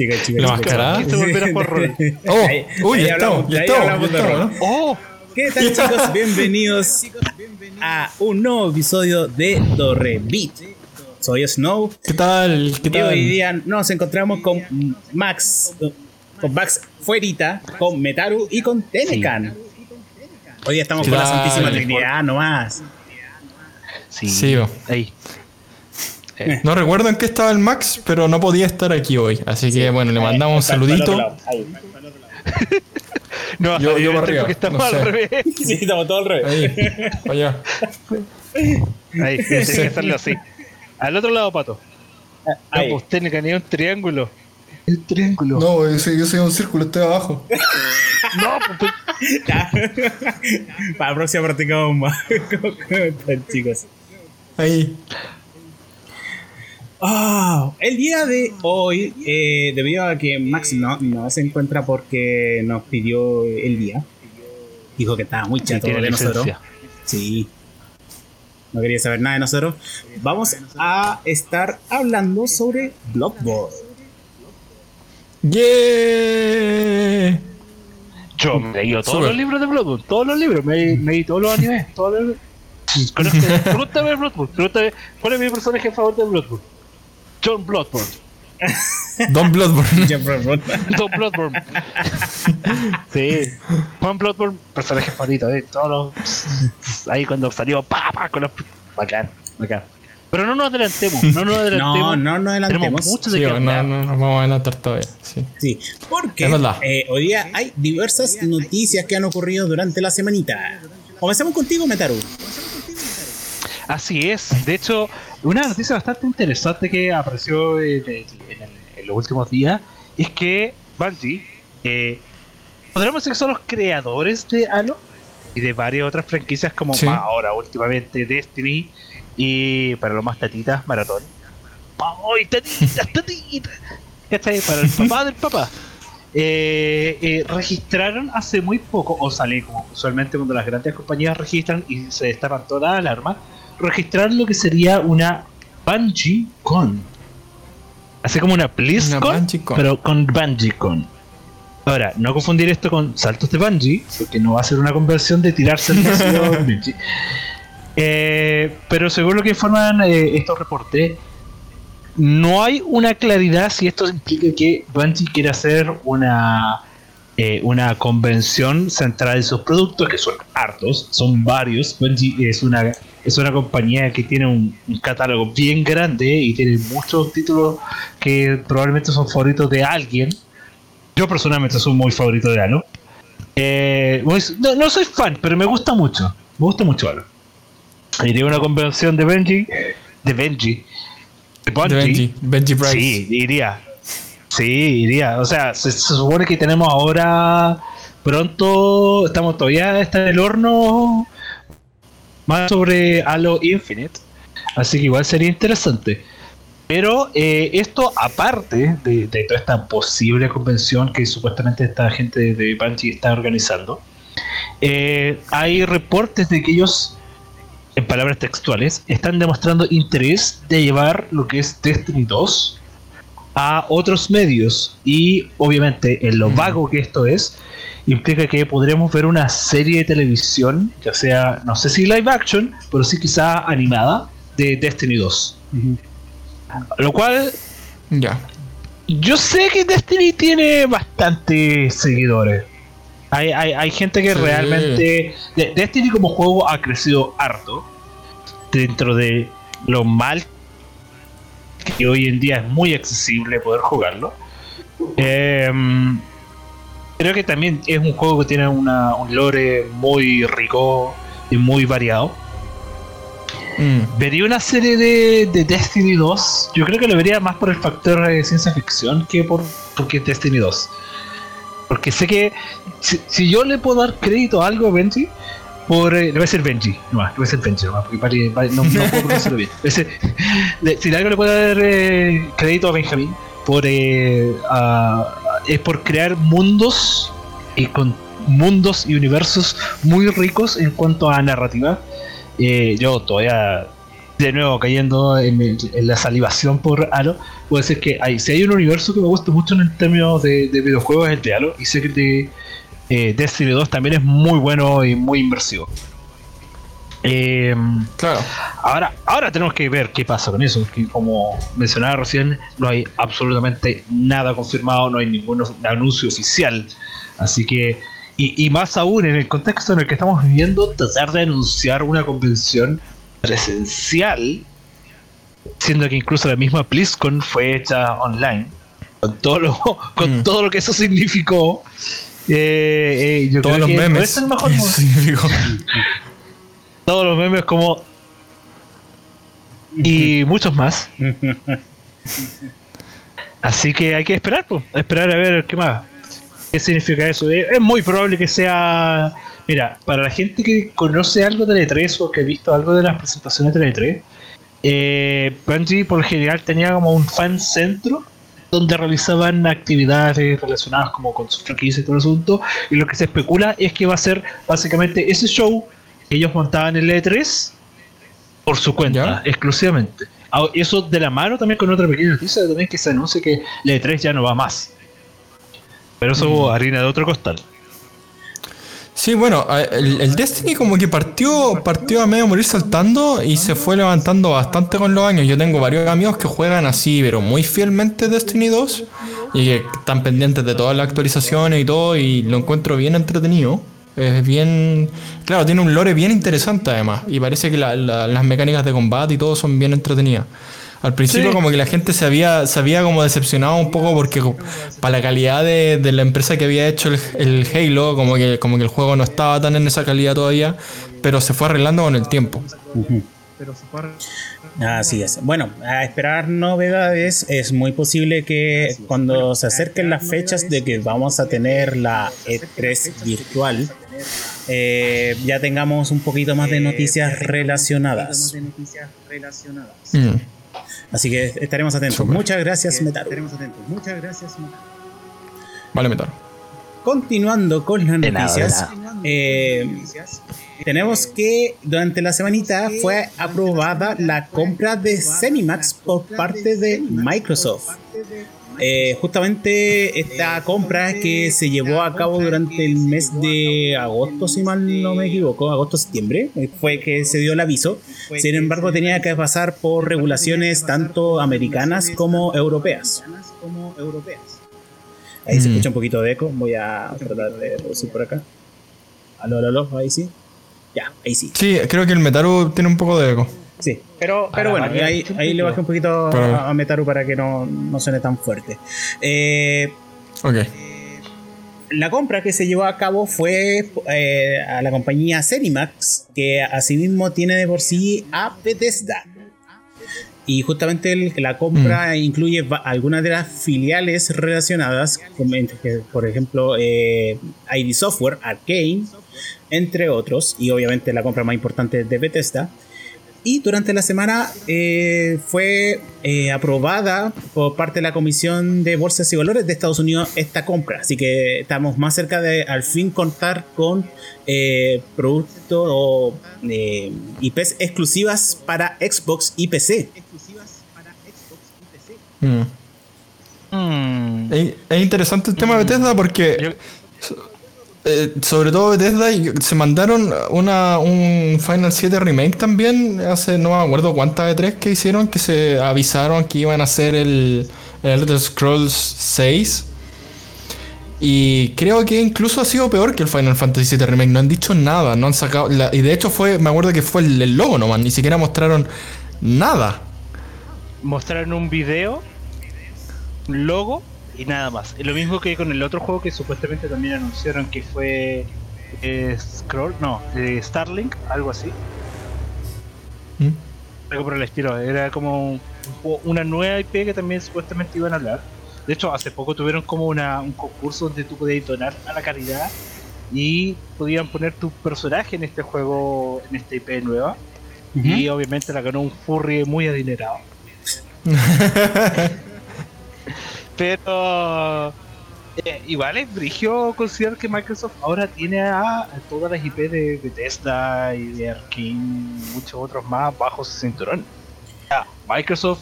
chicas, chicas. ¿La chicas. mascarada? Quise volver a por rol. Oh, uy, ya estamos, ya estamos. ¡Oh! ¿Qué tal chicos? Bienvenidos a un nuevo episodio de Torre Beat. Soy Snow ¿Qué tal? ¿Qué y tal? hoy día nos encontramos con Max, con Max Fuerita, con Metaru y con Tenecan. Hoy día estamos ¿Qué con la? Santísima Trinidad nomás. Sí. Sí. Ahí. No recuerdo en qué estaba el Max, pero no podía estar aquí hoy. Así que bueno, le mandamos un saludito. No, Yo- yo para arriba, estamos no al sé. revés. Sí, estamos todos al revés. Ahí, allá. Ahí, tienes Sí. que hacerlo así. Al otro lado, pato. No, Ahí. pues tiene que tener un triángulo. El triángulo. No, yo soy, yo soy un círculo, estoy abajo. No, pues, Ya. Para la próxima practicamos más. ¿Cómo están, chicos? Ahí. Ah, el día de hoy, eh, debido a que Max no, no se encuentra porque nos pidió el día, dijo que estaba muy chato de nosotros. Sí. No quería saber nada de nosotros. Vamos a estar hablando sobre Bloodborne. ¡Yeah! Yo me he leído todos los libros de Bloodborne, todos los libros, me, me leí todos los animes, todos los... Conozco- Pregúntame de Bloodborne, pregúntame cuál es mi personaje favorito de Bloodborne. John Bloodborne. Don Bloodborne. Jeff Bloodborne. John Bloodborne. sí. Juan Bloodborne, personaje favorito, eh. Todos los... Ahí cuando salió, pa, pa, con los... Bacán, bacán. Pero no nos adelantemos, no nos No, adelantemos. no nos Tenemos adelantemos. mucho de Sí, qué no, no nos vamos a adelantar todavía. Sí. Sí, porque eh, hoy día hay diversas noticias que han ocurrido durante la semanita. Comencemos contigo, Metaru. Así es. De hecho, una noticia bastante interesante que apareció en, en- en- en los últimos días es que Bungie, eh, podríamos decir que son los creadores de Halo y de varias otras franquicias como Sí. ahora últimamente Destiny y para los más tatitas Maratón. ¡Ay, tatitas, tatitas! ¿Cachai? Para el papá del papá. Eh, eh, registraron hace muy poco, o sale como usualmente cuando las grandes compañías registran y se destapan todas las alarmas, registraron lo que sería una Bungie Con. Así como una BlizzCon, pero con Bungie Con. Ahora, no confundir esto con saltos de Bungie, porque no va a ser una conversión de tirarse el vacío Bungie. Eh, pero según lo que informan eh, estos reportes, no hay una claridad si esto implica que Bungie quiere hacer una eh, una convención centrada en sus productos, que son hartos, son varios. Bungie es una, es una compañía que tiene un, un catálogo bien grande y tiene muchos títulos que probablemente son favoritos de alguien. Yo personalmente soy muy favorito de Halo. Eh, no, no soy fan, pero me gusta mucho. Me gusta mucho Halo. Iría a una convención de Bungie, de Benji, de De Bungie. Benji. Benji Price. Sí, iría. Sí, iría. O sea, se, se supone que tenemos ahora pronto, estamos todavía está en el horno más sobre Halo Infinite. Así que igual sería interesante. Pero eh, esto aparte de, de toda esta posible convención que supuestamente esta gente de Bungie está organizando, eh, hay reportes de que ellos, en palabras textuales, están demostrando interés de llevar lo que es Destiny 2 a otros medios y obviamente en lo vago que esto es implica que podremos ver una serie de televisión ya sea no sé si live action pero sí quizá animada de Destiny 2 lo cual Ya. yo sé que Destiny tiene bastantes seguidores hay, hay, hay gente que Sí. realmente de- Destiny como juego ha crecido harto dentro de lo mal que hoy en día es muy accesible poder jugarlo. Em, creo que también es un juego que tiene una, un lore muy rico y muy variado. Mm. Vería una serie de, de Destiny 2. Yo creo que lo vería más por el factor de ciencia ficción que por porque es Destiny 2. Porque sé que si, si yo le puedo dar crédito a algo a Benji, por, eh, le voy a decir Benji, no más, le voy a decir Benji, nomás, porque vale- vale- no, no puedo pronunciarlo bien. Decir- le- si algo le puedo dar eh, crédito a Benjamín, por, eh, a- es por crear mundos y con mundos y universos muy ricos en cuanto a narrativa. Eh, yo todavía de nuevo cayendo en, la salivación por Halo, puede ser que hay, si hay un universo que me gusta mucho en términos de, de videojuegos es el de Halo y sé que de eh, Destiny 2 también es muy bueno y muy inmersivo. Eh, claro. Ahora, ahora tenemos que ver qué pasa con eso. Que como mencionaba recién, no hay absolutamente nada confirmado, no hay ningún anuncio oficial. Así que, y, más aún en el contexto en el que estamos viviendo, tratar de anunciar una convención presencial, siendo que incluso la misma BlizzCon fue hecha online, con todo lo, con mm. todo lo que eso significó. Eh, eh, yo Todos creo los que memes. el mejor todos los memes como... Y muchos más. Así que hay que esperar, pues, esperar a ver qué más. ¿Qué significa eso? Es muy probable que sea... Mira, para la gente que conoce algo de E3 o que ha visto algo de las presentaciones de E3, eh, Bungie por lo general tenía como un fan centro donde realizaban actividades relacionadas como con su franquicia y todo el asunto. Y lo que se especula es que va a ser básicamente ese show ellos montaban el E3 por su cuenta, exclusivamente. Ah, eso de la mano también con otra pequeña noticia también que se anuncia que el E3 ya no va más. Pero eso mm. harina de otro costal. Sí, bueno, el, Destiny como que partió, partió a medio morir saltando y se fue levantando bastante con los años. Yo tengo varios amigos que juegan así, pero muy fielmente Destiny 2 y que están pendientes de todas las actualizaciones y todo y lo encuentro bien entretenido. Es bien. Claro, tiene un lore bien interesante además. Y parece que las mecánicas de combate y todo son bien entretenidas. Al principio como que la gente se había, se había como decepcionado un poco porque para la calidad de, la empresa que había hecho el, Halo, como que, como que el juego no estaba tan en esa calidad todavía, pero se fue arreglando con el tiempo. Pero se fue Así es. Bueno, a esperar novedades. Es muy posible que cuando se acerquen las fechas de que vamos a tener la E3 virtual, eh, ya tengamos un poquito más de noticias relacionadas. Mm. Así que estaremos atentos. Muchas gracias, Metaru. Muchas gracias, Vale, Metaru. Continuando con las noticias, eh, tenemos que durante la semanita fue aprobada la compra de Cenimax por parte de Microsoft. Eh, justamente esta compra que se llevó a cabo durante el mes de agosto, si mal no me equivoco, agosto-septiembre, eh, fue que se dio el aviso. Sin embargo, tenía que pasar por regulaciones tanto americanas como europeas. Ahí se mm. escucha un poquito de eco, voy a tratar de reducir por acá. Aló, aló, aló, ahí sí. Ya, ahí sí. Sí, creo que el Metaru tiene un poco de eco. Sí, pero, pero bueno, ahí, ahí le bajé un poquito a, Metaru para que no, no suene tan fuerte. Eh, ok. La compra que se llevó a cabo fue eh, a la compañía Cenimax, que asimismo tiene de por sí a Bethesda. Y justamente la compra mm. incluye algunas de las filiales relacionadas, por ejemplo, eh, ID Software, Arcane, entre otros, y obviamente la compra más importante de Bethesda. Y durante la semana eh, fue eh, aprobada por parte de la Comisión de Bolsas y Valores de Estados Unidos esta compra. Así que estamos más cerca de al fin contar con eh, productos o IPs exclusivas para Xbox y PC. Mm. Mm. Es, interesante el tema de Bethesda porque... Eh, sobre todo Bethesda, se mandaron una, un Final 7 Remake también, hace no me acuerdo cuántas de tres que hicieron, que se avisaron que iban a hacer el, el Elder Scrolls 6. Y creo que incluso ha sido peor que el Final Fantasy VII Remake. No han dicho nada, no han sacado. y de hecho fue, me acuerdo que fue el, el, logo nomás, ni siquiera mostraron nada. Mostraron un video, logo y nada más. Lo mismo que con el otro juego que supuestamente también anunciaron que fue eh, Scroll, no, eh, Starlink, algo así. ¿Mm? Algo por el estilo, era como una nueva IP que también supuestamente iban a hablar. De hecho, hace poco tuvieron como una, un concurso donde tú podías donar a la caridad y podían poner tu personaje en este juego, en esta IP nueva. Y obviamente la ganó un furry muy adinerado. Pero Eh, igual es brigio considerar que Microsoft ahora tiene a, todas las IP de Bethesda y de Arkane, muchos otros más bajo su cinturón. Microsoft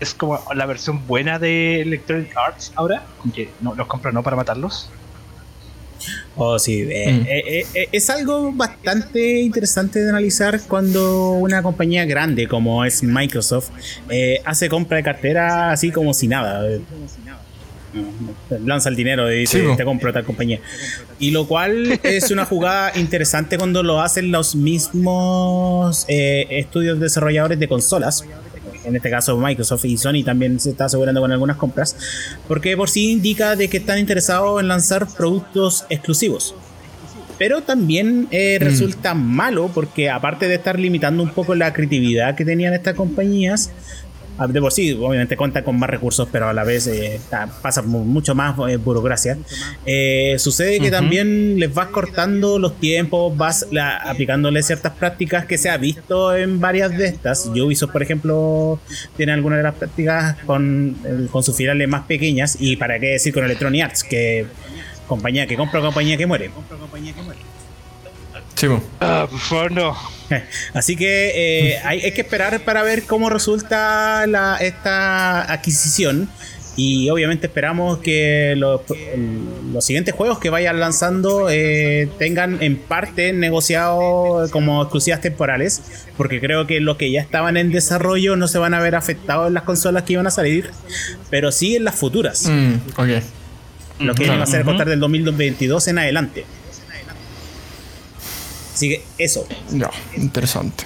es como la versión buena de Electronic Arts ahora, aunque no los compra no para matarlos. Oh, sí, eh, mm. eh, eh, es algo bastante interesante de analizar cuando una compañía grande como es Microsoft hace compra de cartera así como si nada. Lanza el dinero y dice, te compro tal compañía. Y lo cual es una jugada interesante cuando lo hacen los mismos estudios desarrolladores de consolas en este caso Microsoft y Sony también se está asegurando con algunas compras, porque por sí indica de que están interesados en lanzar productos exclusivos. Pero también eh, mm. resulta malo porque aparte de estar limitando un poco la creatividad que tenían estas compañías, de por sí, obviamente cuenta con más recursos, pero a la vez eh, pasa mucho más eh, burocracia. Eh, sucede que también les vas cortando los tiempos, vas aplicándole ciertas prácticas que se ha visto en varias de estas. Ubisoft, por ejemplo, tiene algunas de las prácticas con, con sus filiales más pequeñas y para qué decir con Electronic Arts, que compañía que compra, compañía que muere. Compra, compañía que muere. Ah, por favor, no. Así que eh, hay, que esperar para ver cómo resulta esta adquisición. Y obviamente esperamos que los, siguientes juegos que vayan lanzando eh, tengan en parte negociado como exclusivas temporales. Porque creo que los que ya estaban en desarrollo no se van a ver afectados en las consolas que iban a salir. Pero sí en las futuras. Mm, lo que va a ser a contar del 2022 en adelante. Así que eso. Ya, interesante.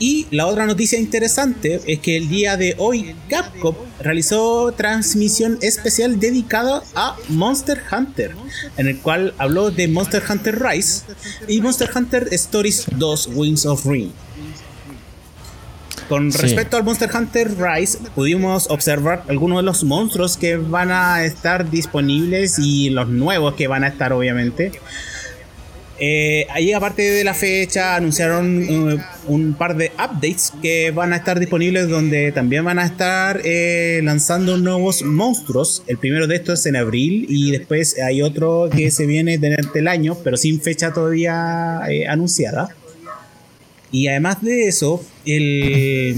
Y la otra noticia interesante es que el día de hoy Capcom realizó transmisión especial dedicada a Monster Hunter, en el cual habló de Monster Hunter Rise y Monster Hunter Stories 2 Wings of Ring. Con respecto al Monster Hunter Rise, pudimos observar algunos de los monstruos que van a estar disponibles y los nuevos que van a estar obviamente. Eh, ahí, aparte de la fecha, anunciaron uh, un par de updates que van a estar disponibles, donde también van a estar eh, lanzando nuevos monstruos. El primero de estos es en abril, y después hay otro que se viene durante el año, pero sin fecha todavía eh, anunciada. Y además de eso, el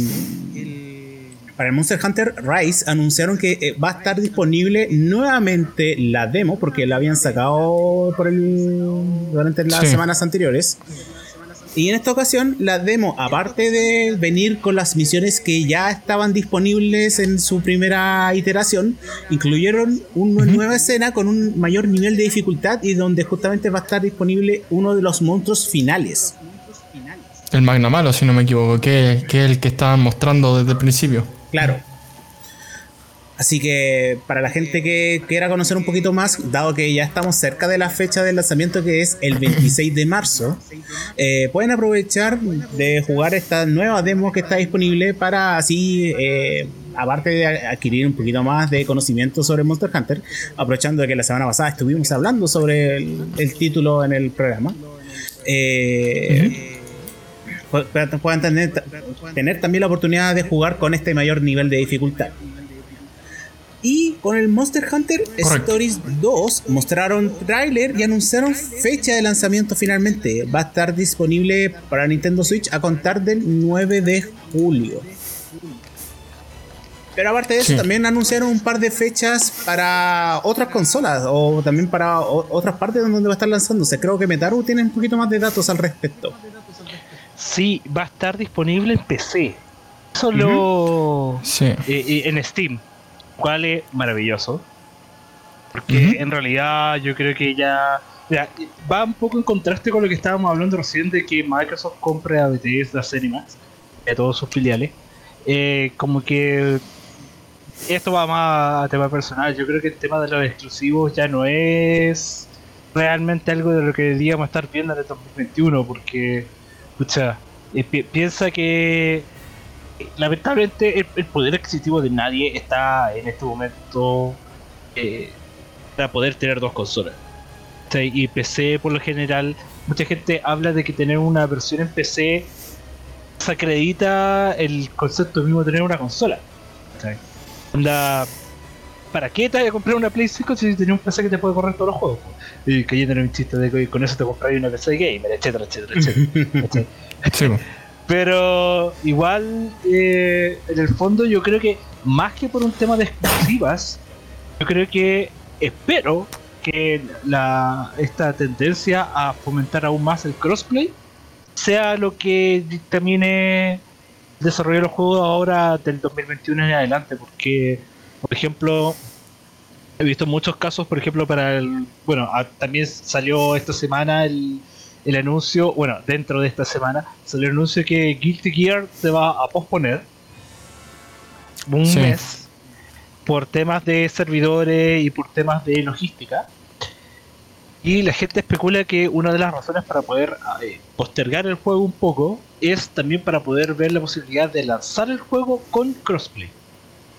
para el Monster Hunter Rise anunciaron que eh, va a estar disponible nuevamente la demo, porque la habían sacado por el, durante las semanas anteriores. Y en esta ocasión, la demo, aparte de venir con las misiones que ya estaban disponibles en su primera iteración, incluyeron una nueva escena con un mayor nivel de dificultad y donde justamente va a estar disponible uno de los monstruos finales. El Magna Malo, si no me equivoco, que, es el que estaban mostrando desde el principio. Claro. Así que para la gente que quiera conocer un poquito más, dado que ya estamos cerca de la fecha del lanzamiento que es el 26 de marzo, eh, pueden aprovechar de jugar esta nueva demo que está disponible para así, eh, aparte de adquirir un poquito más de conocimiento sobre Monster Hunter, aprovechando de que la semana pasada estuvimos hablando sobre el, título en el programa. Eh, puedan tener, tener también la oportunidad de jugar con este mayor nivel de dificultad. Y con el Monster Hunter Stories 2 mostraron trailer y anunciaron fecha de lanzamiento finalmente. Va a estar disponible para Nintendo Switch a contar del 9 de julio. Pero aparte de eso, también anunciaron un par de fechas para otras consolas o también para otras partes donde va a estar lanzándose. Creo que Metaru tiene un poquito más de datos al respecto. Sí, va a estar disponible en PC. Solo eh, en Steam. Cual es maravilloso. Porque en realidad yo creo que ya, va un poco en contraste con lo que estábamos hablando recién de que Microsoft compre a Bethesda Cinemax a todos sus filiales. Eh, como que esto va más a tema personal. Yo creo que el tema de los exclusivos ya no es realmente algo de lo que deberíamos estar viendo en el 2021 porque escucha, eh, piensa que eh, lamentablemente el, poder adquisitivo de nadie está en este momento eh, para poder tener dos consolas. Y PC por lo general, mucha gente habla de que tener una versión en PC se acredita el concepto mismo de tener una consola. ¿Para qué te vas a comprar una Play 5 si tenés un PC que te puede correr todos los juegos? Y que un chiste de que con eso te compras una PC gamer, etcétera, etcétera, etcétera. Pero igual, eh, en el fondo, yo creo que más que por un tema de exclusivas, yo creo que espero que la, esta tendencia a fomentar aún más el crossplay sea lo que termine desarrollar los juegos ahora del 2021 en adelante, porque, por ejemplo, he visto muchos casos, por ejemplo, para el. Bueno, también salió esta semana el, el anuncio, bueno, dentro de esta semana, salió el anuncio que Guilty Gear se va a posponer un mes por temas de servidores y por temas de logística. Y la gente especula que una de las razones para poder eh, postergar el juego un poco es también para poder ver la posibilidad de lanzar el juego con crossplay.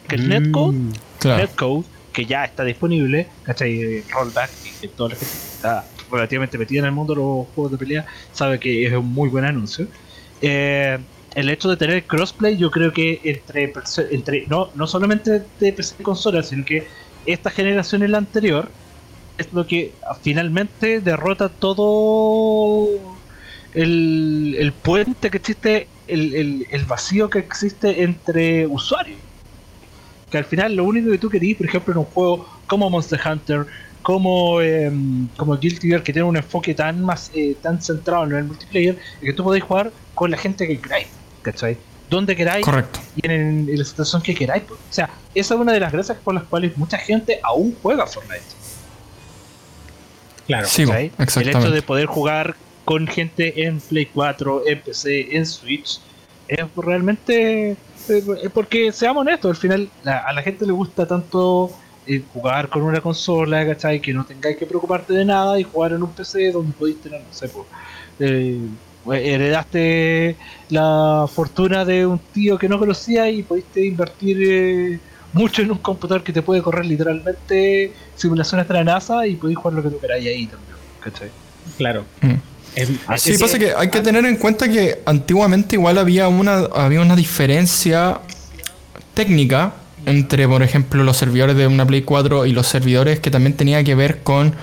Que el mm, netcode, netcode, que ya está disponible, ¿cachai? Rollback, y que toda la gente está relativamente metida en el mundo de los juegos de pelea sabe que es un muy buen anuncio. Eh, el hecho de tener crossplay, yo creo que entre, entre no, no solamente de PC y consola, sino que esta generación y la anterior, es lo que finalmente derrota todo el, el puente que existe, el, el, vacío que existe entre usuarios. Que al final lo único que tú querías, por ejemplo, en un juego como Monster Hunter, como, eh, como Guilty Gear, que tiene un enfoque tan más eh, tan centrado en el multiplayer, es que tú podés jugar con la gente que queráis, ¿cachai? Donde queráis Correcto. y en, la situación que queráis. O sea, esa es una de las gracias por las cuales mucha gente aún juega Fortnite. Claro, sí, el hecho de poder jugar con gente en Play 4, en PC, en Switch, es realmente. Eh, porque seamos honestos, al final a la gente le gusta tanto eh, jugar con una consola, ¿cachai? Que no tengáis que preocuparte de nada y jugar en un PC donde podéis tener, no sé, pues, eh, heredaste la fortuna de un tío que no conocía y pudiste invertir mucho en un computador que te puede correr literalmente simulaciones de la NASA y podéis jugar lo que tú queráis ahí también, ¿cachai? Claro. Mm. Sí, pasa que hay que tener en cuenta que antiguamente igual había una, había una diferencia técnica entre, por ejemplo, los servidores de una Play 4 y los servidores que también tenía que ver con,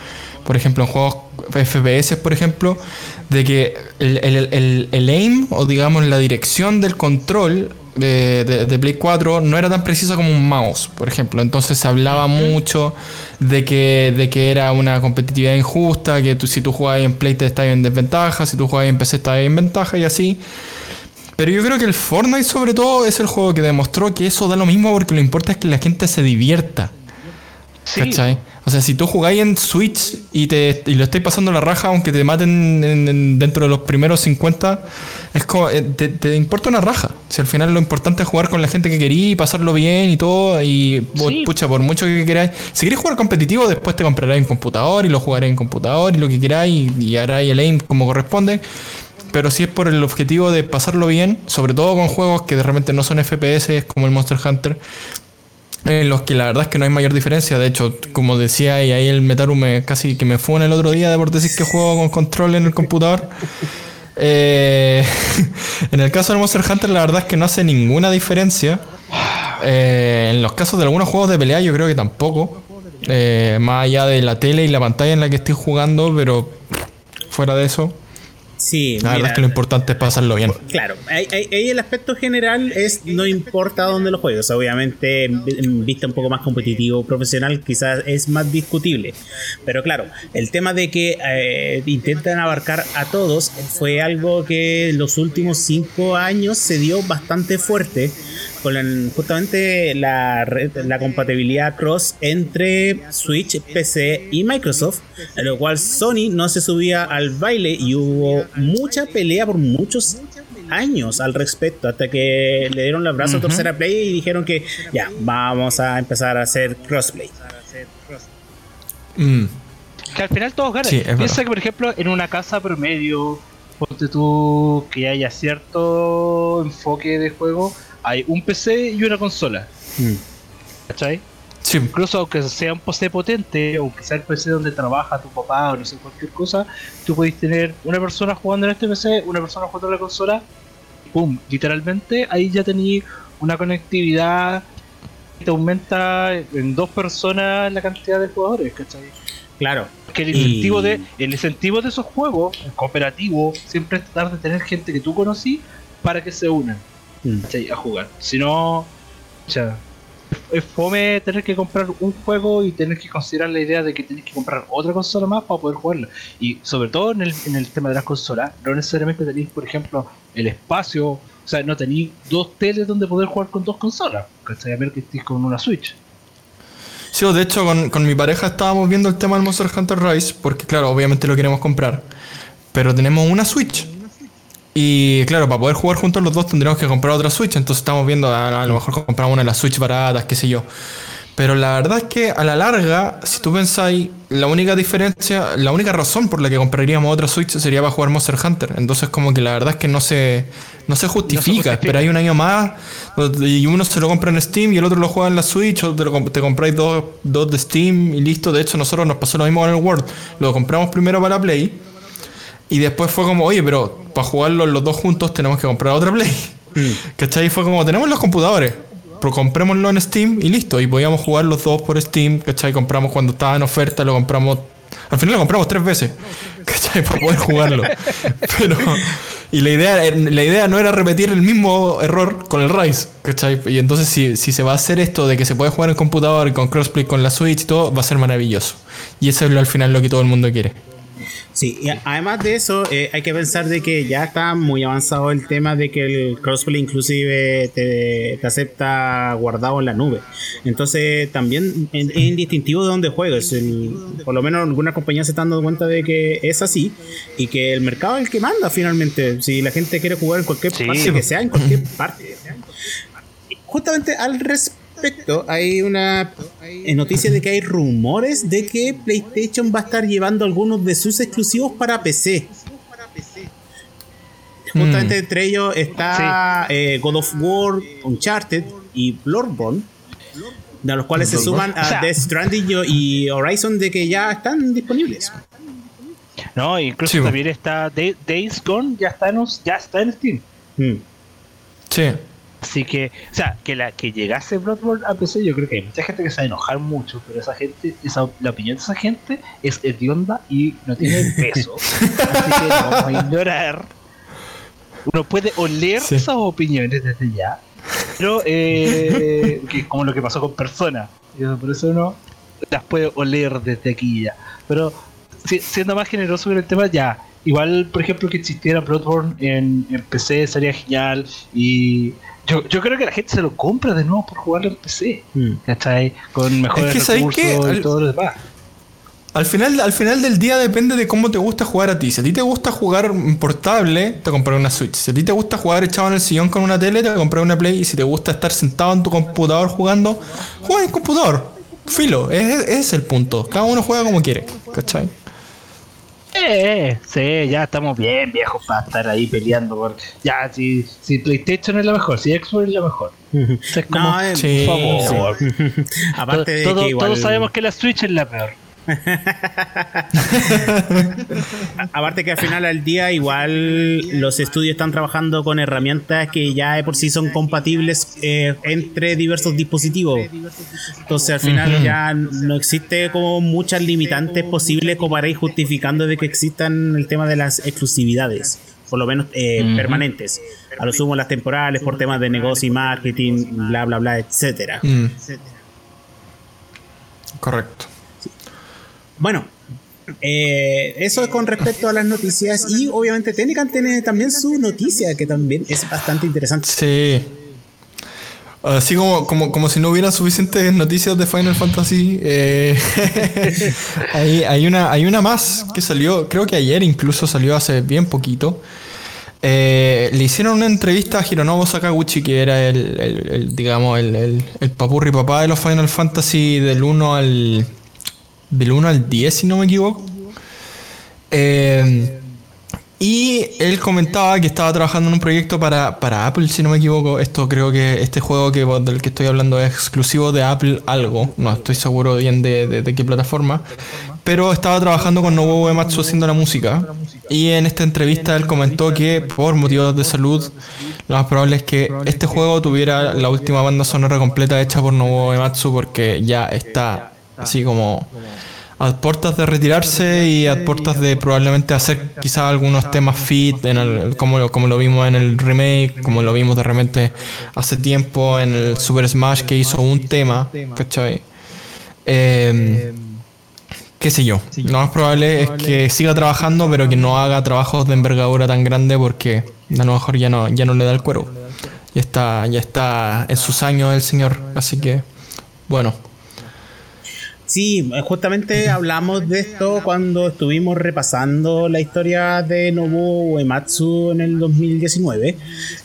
por ejemplo, en juegos FPS, por ejemplo, de que el, el, el aim o digamos la dirección del control de, Play 4 no era tan precisa como un mouse, por ejemplo. Entonces se hablaba mucho de que, de que era una competitividad injusta, que tú, si tú jugabas en Play te estabas en desventaja, si tú jugabas en PC estabas en ventaja y así. Pero yo creo que el Fortnite sobre todo es el juego que demostró que eso da lo mismo porque lo importa es que la gente se divierta. ¿Cachai? O sea, si tú jugáis en Switch y, te, y lo estáis pasando la raja, aunque te maten dentro de los primeros 50, es como, eh, te, importa una raja. Si al final lo importante es jugar con la gente que querí y pasarlo bien y todo. Y pucha, por mucho que queráis. Si queréis jugar competitivo, después te comprarás en computador y lo jugaré en computador y lo que queráis y, y harás el aim como corresponde. Pero si es por el objetivo de pasarlo bien, sobre todo con juegos que de repente no son FPS como el Monster Hunter, en los que la verdad es que no hay mayor diferencia. De hecho, como decía, y ahí el Metaru me, casi que me fue en el otro día de por decir que juego con control en el computador. Eh, en el caso del Monster Hunter, la verdad es que no hace ninguna diferencia. Eh, en los casos de algunos juegos de pelea, yo creo que tampoco. Eh, más allá de la tele y la pantalla en la que estoy jugando, pero fuera de eso. Sí, la verdad es que lo importante es pasarlo bien. Claro, ahí, el aspecto general es no importa dónde lo juegues. Obviamente, en vista un poco más competitivo, profesional, quizás es más discutible. Pero claro, el tema de que eh, intentan abarcar a todos fue algo que en los últimos cinco años se dio bastante fuerte con justamente la, la compatibilidad cross entre Switch, PC y Microsoft, en lo cual Sony no se subía al baile y hubo mucha pelea por muchos años al respecto, hasta que le dieron el brazo a Tercera Play y dijeron que ya, vamos a empezar a hacer crossplay. Mm. Que al final todos ganan. Piensa que, por ejemplo, en una casa promedio, ponte tú que haya cierto enfoque de juego, hay un PC y una consola. Mm. ¿Cachai? Incluso aunque sea un PC potente, o que sea el PC donde trabaja tu papá o no sé, cualquier cosa, tú podés tener una persona jugando en este PC, una persona jugando en la consola, ¡pum! Literalmente ahí ya tenéis una conectividad te aumenta en dos personas la cantidad de jugadores, ¿cachai? Claro. Que el incentivo, de, el incentivo de esos juegos, el cooperativo, siempre es tratar de tener gente que tú conocí para que se unan mm. a jugar. Si no, o es fome tener que comprar un juego y tener que considerar la idea de que tienes que comprar otra consola más para poder jugarla. Y sobre todo en el, en el tema de las consolas, no necesariamente tenéis, por ejemplo, el espacio, o sea, no tenéis dos teles donde poder jugar con dos consolas, ¿cachai? A ver que estés con una Switch. Sí, de hecho con, con mi pareja estábamos viendo el tema del Monster Hunter Rise, porque claro, obviamente lo queremos comprar, pero tenemos una Switch. Y claro, para poder jugar juntos los dos tendríamos que comprar otra Switch. Entonces estamos viendo, a, lo mejor compramos una de las Switch baratas, qué sé yo. Pero la verdad es que a la larga, si tú pensáis, la única diferencia, la única razón por la que compraríamos otra Switch sería para jugar Monster Hunter. Entonces como que la verdad es que no se, no se justifica. Pero hay un año más y uno se lo compra en Steam y el otro lo juega en la Switch o te, te compráis dos, dos de Steam y listo. De hecho, nosotros nos pasó lo mismo con el World. Lo compramos primero para la Play y después fue como, oye, pero para jugarlo los dos juntos tenemos que comprar otra Play. Mm. ¿Cachai? Fue como, tenemos los computadores, pero comprémoslo en Steam y listo. Y podíamos jugar los dos por Steam, ¿cachai? Compramos cuando estaba en oferta, lo compramos. Al final lo compramos tres veces, ¿cachai? Para poder jugarlo. pero. Y la idea, la idea no era repetir el mismo error con el Rise, ¿cachai? Y entonces, si, si se va a hacer esto de que se puede jugar en computador y con crossplay con la Switch y todo, va a ser maravilloso. Y eso es al final lo que todo el mundo quiere. Sí, y además de eso, eh, hay que pensar de que ya está muy avanzado el tema de que el crossplay inclusive te, acepta guardado en la nube. Entonces también es indistintivo de dónde juegues. por lo menos algunas compañías se están dando cuenta de que es así y que el mercado es el que manda finalmente. Si la gente quiere jugar en cualquier parte, que sea en cualquier parte. Justamente al respecto hay una noticia de que hay rumores de que PlayStation va a estar llevando algunos de sus exclusivos para PC. Justamente hmm. entre ellos está eh, God of War, Uncharted y Bloodborne, de los cuales se suman a Death Stranding y Horizon de que ya están disponibles. No, incluso también está Days Gone, ya está en, ya está en Steam. Hmm. Sí. Así que, o sea, que la que llegase Bloodborne a PC, yo creo que hay mucha gente que se va a enojar mucho, pero esa gente, esa, la opinión de esa gente es hedionda y no tiene peso. Así que lo vamos a ignorar. Uno puede oler esas opiniones desde ya, pero eh, que como lo que pasó con personas. Por eso uno las puede oler desde aquí ya. Pero siendo más generoso con el tema, ya. Igual, por ejemplo, que existiera Bloodborne en, en PC sería genial y yo, yo creo que la gente se lo compra de nuevo por jugarlo en PC. Mm. ¿Cachai? Con mejores es que, recursos y todo lo demás. Al final, al final del día depende de cómo te gusta jugar a ti. Si a ti te gusta jugar portable, te compras una Switch. Si a ti te gusta jugar echado en el sillón con una tele, te compras una Play. Y si te gusta estar sentado en tu computador jugando, juega en el computador. Filo, ese es el punto. Cada uno juega como quiere. ¿Cachai? Eh, sí, ya estamos bien viejos para estar ahí peleando. Porque ya, si, si PlayStation es la mejor, si Xbox es la mejor. Es como, no, sí, por favor. Aparte de que igual... Todos sabemos que la Switch es la peor. Aparte que al final al día igual los estudios están trabajando con herramientas que ya de por sí son compatibles eh, entre diversos dispositivos. Entonces al final ya no existe como muchas limitantes posibles como para ir justificando de que existan el tema de las exclusividades, por lo menos eh, permanentes. A lo sumo las temporales por temas de negocio y marketing, bla bla bla, etcétera. Mm. Correcto. Bueno, eh, eso con respecto a las noticias y obviamente Técnica tiene también su noticia que también es bastante interesante. Sí. Así como, como, si no hubiera suficientes noticias de Final Fantasy, eh, hay, una, hay una más que salió, creo que ayer incluso salió hace bien poquito. Eh, le hicieron una entrevista a Hironobu Sakaguchi, que era el, el digamos, el, el, papurri papá de los Final Fantasy del 1 al, del 1 al 10, si no me equivoco. Eh, y él comentaba que estaba trabajando en un proyecto para, Apple, si no me equivoco. Esto creo que este juego que, del que estoy hablando es exclusivo de Apple algo. No estoy seguro bien de, qué plataforma. Pero estaba trabajando con Nobuo Uematsu haciendo la música. Y en esta entrevista él comentó que por motivos de salud lo más probable es que este juego tuviera la última banda sonora completa hecha por Nobuo Ematsu porque ya está así como a puertas de retirarse y a puertas de probablemente hacer quizás algunos temas fit en el, como, lo, como lo vimos en el remake, como lo vimos de repente hace tiempo en el Super Smash que hizo un tema, ¿cachai? Eh, qué sé yo. Lo más probable es que siga trabajando, pero que no haga trabajos de envergadura tan grande porque a lo mejor ya no, ya no le da el cuero. Ya está, ya está en sus años el señor. Así que, bueno, Sí, justamente hablamos de esto cuando estuvimos repasando la historia de Nobuo Uematsu en el 2019,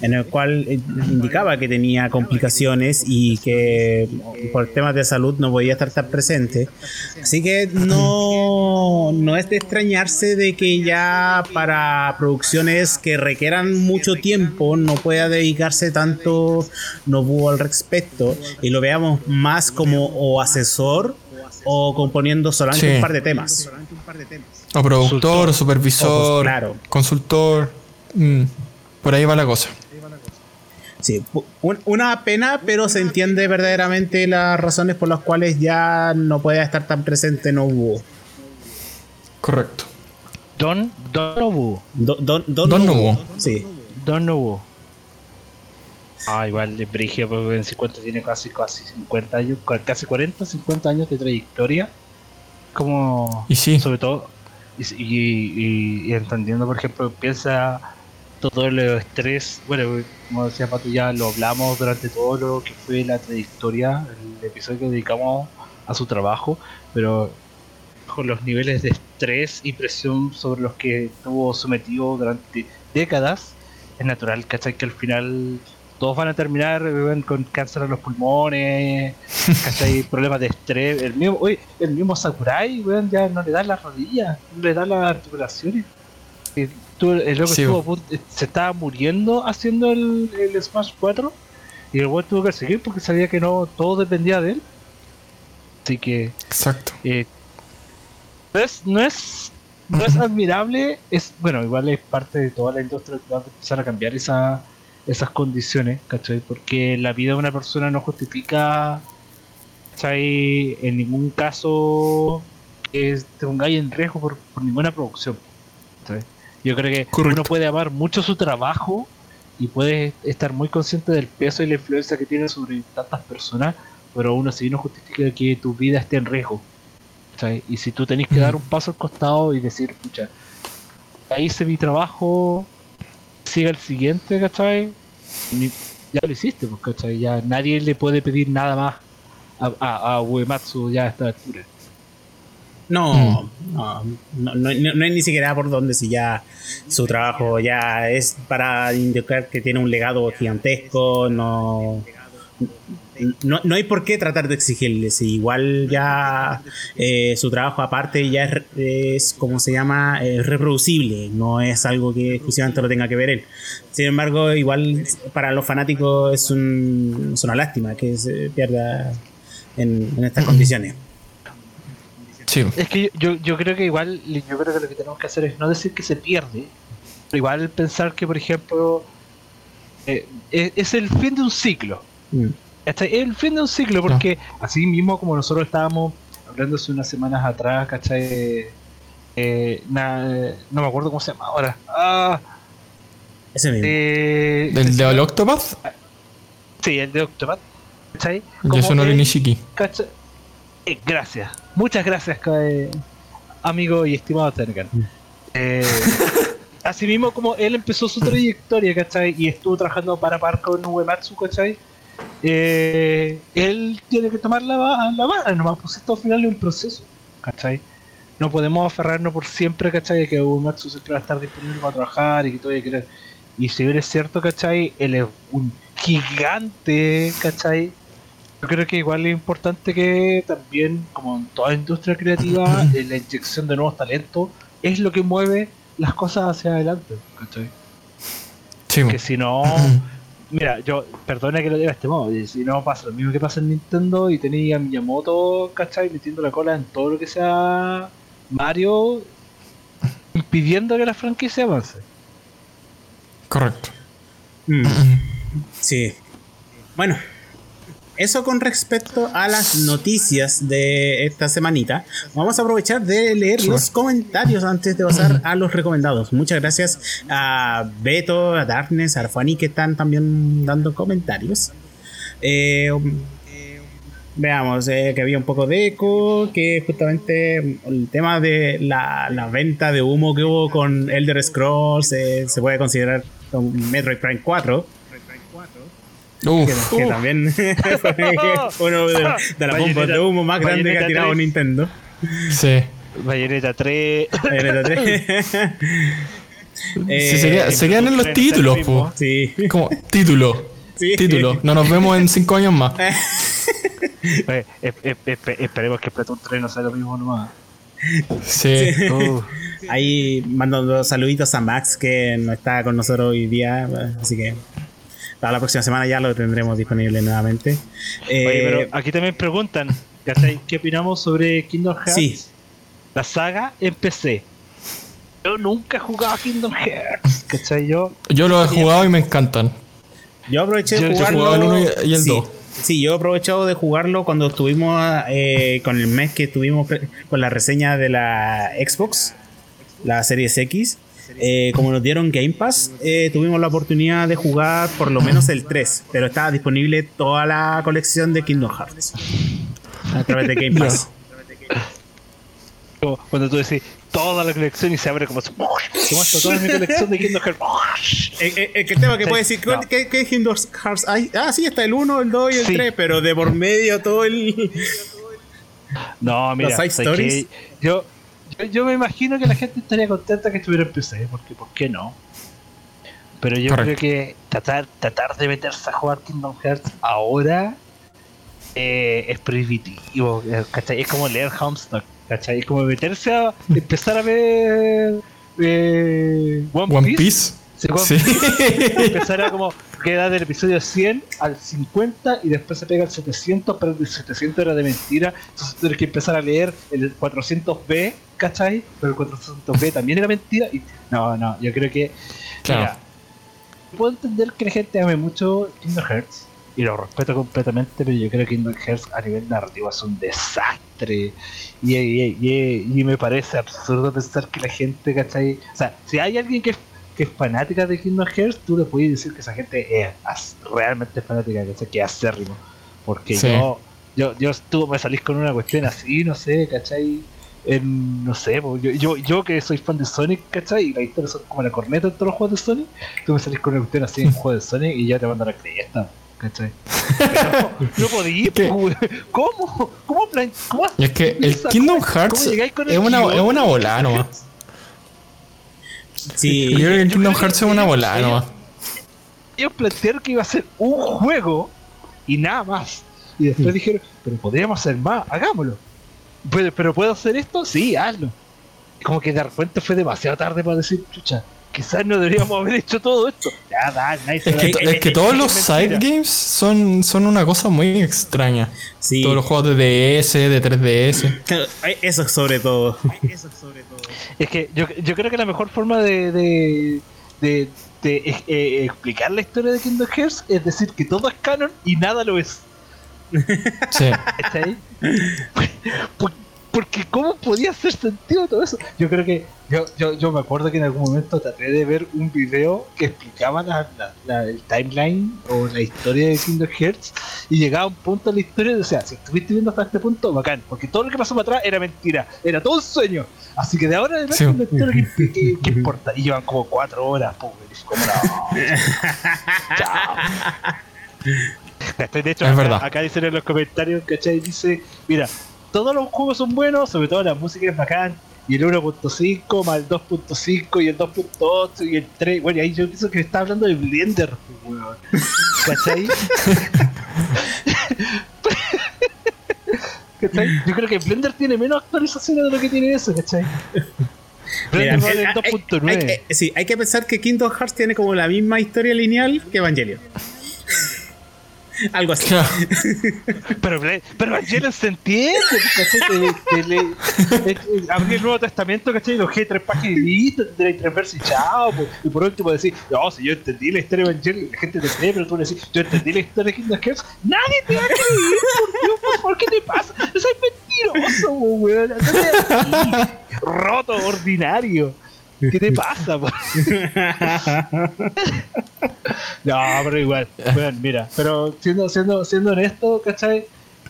en el cual eh, indicaba que tenía complicaciones y que por temas de salud no podía estar tan presente. Así que no, no es de extrañarse de que ya para producciones que requieran mucho tiempo no pueda dedicarse tanto Nobuo al respecto y lo veamos más como asesor o componiendo solamente un par de temas. O productor, supervisor, consultor. Mm, por ahí va la cosa. Sí, una pena, pero se entiende verdaderamente las razones por las cuales ya no puede estar tan presente no hubo. Correcto. Don Don Nobu. Don, don, don, don Sí. Don Nobu. Ah, igual de Brigio, porque en 50 tiene casi, casi 50 años, casi 40, 50 años de trayectoria. Como, y sí. sobre todo, y, entendiendo, por ejemplo, piensa todo el estrés, bueno, como decía Pato, ya lo hablamos durante todo lo que fue la trayectoria, el episodio que dedicamos a su trabajo, pero con los niveles de estrés y presión sobre los que estuvo sometido durante décadas, es natural, ¿cachai? Que al final todos van a terminar con cáncer en los pulmones, ¿cachai? problemas de estrés. El mismo, el mismo Sakurai, ya no le da las rodillas, no le da las articulaciones. el loco se estaba muriendo haciendo el, Smash 4 y el weón tuvo que seguir porque sabía que no todo dependía de él. Así que. Exacto. Eh, no es, no es, no es admirable, es bueno, igual es parte de toda la industria que va a empezar a cambiar esa esas condiciones, ¿cachai? Porque la vida de una persona no justifica, ¿cachai? En ningún caso que te pongáis en riesgo por, ninguna producción. ¿cachai? Yo creo que uno puede amar mucho su trabajo y puede estar muy consciente del peso y la influencia que tiene sobre tantas personas, pero uno así no justifica que tu vida esté en riesgo. ¿cachai? Y si tú tenés que dar un paso al costado y decir, pucha, ahí hice mi trabajo, siga el siguiente, ¿cachai? ya lo hiciste, pues, ¿cachai? Ya nadie le puede pedir nada más a, a, Uematsu ya a esta altura. No, no, no, no, no, hay ni siquiera por donde si ya su trabajo ya es para indicar que tiene un legado gigantesco, no, no, no hay por qué tratar de exigirles. Igual ya eh, su trabajo aparte ya es, como se llama, reproducible. No es algo que exclusivamente lo tenga que ver él. Sin embargo, igual para los fanáticos es, un, es una lástima que se pierda en, estas condiciones. Sí. Es que yo, yo creo que igual, yo creo que lo que tenemos que hacer es no decir que se pierde, pero igual pensar que, por ejemplo, eh, es el fin de un ciclo. Mm es el fin de un ciclo, porque así mismo como nosotros estábamos hablando hace unas semanas atrás, ¿cachai? Eh, no me acuerdo cómo se llama ahora. Ah, ese mismo. Eh, ¿Del de Octopath? Sí, el de Octopath. ¿Cachai? Yasunori Nishiki. Eh, gracias. Muchas gracias, eh, amigo y estimado Tergan. Mm. Eh, así mismo como él empezó su trayectoria, ¿cachai? Y estuvo trabajando para par con Uematsu, ¿cachai? Eh, él tiene que tomar la, la vara, nomás, pues esto al final es un proceso, ¿cachai? No podemos aferrarnos por siempre, ¿cachai? Que un Matsu siempre va a estar disponible para trabajar y que todo hay que Y si bien es cierto, ¿cachai? Él es un gigante, ¿cachai? Yo creo que igual es importante que también, como en toda industria creativa, eh, la inyección de nuevos talentos es lo que mueve las cosas hacia adelante, ¿cachai? Sí. Que si no, Mira, yo, perdona que lo diga de este modo, si no pasa lo mismo que pasa en Nintendo y tenía a Miyamoto, ¿cachai? Metiendo la cola en todo lo que sea Mario, impidiendo que la franquicia avance. Correcto. Mm. Sí. Bueno, eso con respecto a las noticias de esta semanita. Vamos a aprovechar de leer los comentarios antes de pasar a los recomendados. Muchas gracias a Beto, a Darkness, a Arfani que están también dando comentarios. Eh, veamos, eh, que había un poco de eco, que justamente el tema de la, venta de humo que hubo con Elder Scrolls eh, se puede considerar un Metroid Prime 4 que, también uno de, las bombas de humo más grande que ha tirado Nintendo. Sí. Bayonetta 3. Bayonetta 3. eh, se, quedan en los títulos, po. Sí. Como título. Sí. Título. No nos vemos en 5 años más. esperemos que Splatoon 3 no sea lo mismo nomás. Sí. Ahí mandando saluditos a Max que no está con nosotros hoy día, así que para la próxima semana ya lo tendremos disponible nuevamente. Oye, pero eh, aquí también preguntan, ¿qué opinamos sobre Kingdom Hearts? Sí. La saga en PC. Yo nunca he jugado a Kingdom Hearts, ¿cachai? Yo, yo lo he jugado y me encantan. Yo aproveché de jugarlo. el 1 y el 2. Sí, yo he aprovechado de jugarlo cuando estuvimos eh, con el mes que estuvimos con la reseña de la Xbox, la Series X. Eh, como nos dieron Game Pass, eh, tuvimos la oportunidad de jugar por lo menos el 3, pero estaba disponible toda la colección de Kingdom Hearts a través de Game Pass. Cuando tú decís toda la colección y se abre como toda mi colección de Kingdom Hearts. El, tema que puede decir, ¿qué, Kingdom Hearts hay? Ah, sí, está el 1, el 2 y el 3, pero de por medio todo el. No, mira, yo yo me imagino que la gente estaría contenta que estuviera en PC, porque ¿por qué no? Pero yo creo que tratar, tratar de meterse a jugar Kingdom Hearts ahora eh, es prohibitivo, eh, ¿cachai? Es como leer Homestuck, ¿cachai? Es como meterse a empezar a ver eh, One, Piece. Sí, empezar a como queda del episodio 100 al 50 y después se pega al 700, pero el 700 era de mentira, entonces tienes que empezar a leer el 400B ¿cachai? Pero el 400B también era mentira. Y, no, no, yo creo que. Mira, puedo entender que la gente ame mucho Kingdom Hearts. Y lo respeto completamente, pero yo creo que Kingdom Hearts a nivel narrativo es un desastre. Y, y, me parece absurdo pensar que la gente, ¿cachai? O sea, si hay alguien que que es fanática de Kingdom Hearts, tú le puedes decir que esa gente es realmente fanática. Que es acérrimo. Porque yo, yo, yo estuve, me salís con una cuestión así, no sé, ¿cachai? no sé, yo, yo, yo, que soy fan de Sonic, ¿cachai? Y la historia son como la corneta en todos los juegos de Sonic, tú me salís con una cuestión así en juego de Sonic y ya te mando la cresta, ¿cachai? no, no podía, ¿cómo? ¿Cómo, plan, cómo Es que el Kingdom Hearts es una, es una volada nomás. Sí, yo creo que el Kingdom Hearts es una volada nomás. Ellos plantearon que iba a ser un juego y nada más. Y después dijeron, pero podríamos hacer más, hagámoslo. ¿Pero, ¿Pero puedo hacer esto? Sí, hazlo. Como que de repente fue demasiado tarde para decir, chucha, quizás no deberíamos haber hecho todo esto. Ya, es, que, es que todos los side games son, son una cosa muy extraña. Todos los juegos de DS, de 3DS. Eso sobre todo. Eso sobre todo. Es que yo, yo creo que la mejor forma de, de, de, eh, explicar la historia de Kingdom Hearts es decir que todo es canon y nada lo es. Sí. ¿Está ahí? Porque ¿cómo podía hacer sentido todo eso? Yo creo que yo, yo, yo me acuerdo que en algún momento traté de ver un video que explicaba la, el timeline o la historia de Kingdom Hearts y llegaba a un punto de la historia y decía, si estuviste viendo hasta este punto, bacán, porque todo lo que pasó para atrás era mentira, era todo un sueño. Así que de ahora en adelante ¿qué, importa? Y llevan como cuatro horas, pobre, como Chao. De hecho, acá, dicen en los comentarios, ¿cachai? Dice, mira, todos los juegos son buenos, sobre todo la música es bacán, y el 1.5 más el 2.5 y el 2.8 y el 3, bueno, y ahí yo pienso que está hablando de Blender, ¿cachai? ¿cachai? Yo creo que Blender tiene menos actualizaciones de lo que tiene eso, ¿cachai? Blender vale el 2.9. Sí, hay que pensar que Kingdom Hearts tiene como la misma historia lineal que Evangelion. Algo así. pero, pero Evangelion se entiende, Abrir el Nuevo Testamento, ¿cachai? Los G tres páginas y listo, tres versos y chao. Y por último decir, no, si yo entendí la historia de Evangelion, la gente te cree, pero tú decís, yo entendí la historia de Kingdom Hearts, nadie te va a creer, por Dios, por favor, ¿qué te pasa? Soy mentiroso, weón. Roto, ordinario. ¿Qué te pasa? no, pero igual. Bueno, mira, pero siendo, siendo, siendo honesto, ¿cachai?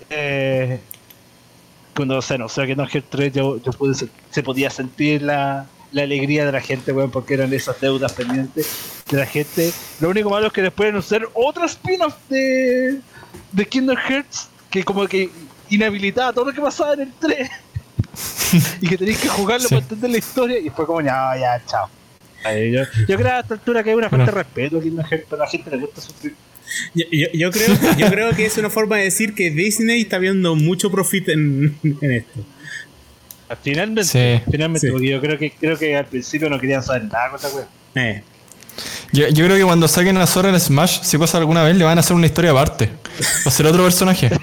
Eh, cuando se no, o sea que no Heart 3 yo, yo pude, se podía sentir la, la alegría de la gente, weón, porque eran esas deudas pendientes de la gente. Lo único malo es que después de ser otra spin-off de, de Kingdom Hearts, que como que inhabilitaba todo lo que pasaba en el 3. y que tenéis que jugarlo para entender la historia y fue como ya, ya, chao. Yo, yo, creo a esta altura que hay una falta de respeto aquí pero a la gente le gusta sufrir. Yo, yo, creo, yo creo que es una forma de decir que Disney está viendo mucho profit en, en esto. Finalmente, finalmente, porque yo creo que creo que al principio no querían saber nada con esta wea. Eh. Yo, yo, creo que cuando saquen a Sora en Smash, si pasa alguna vez, le van a hacer una historia aparte. Va a ser otro personaje.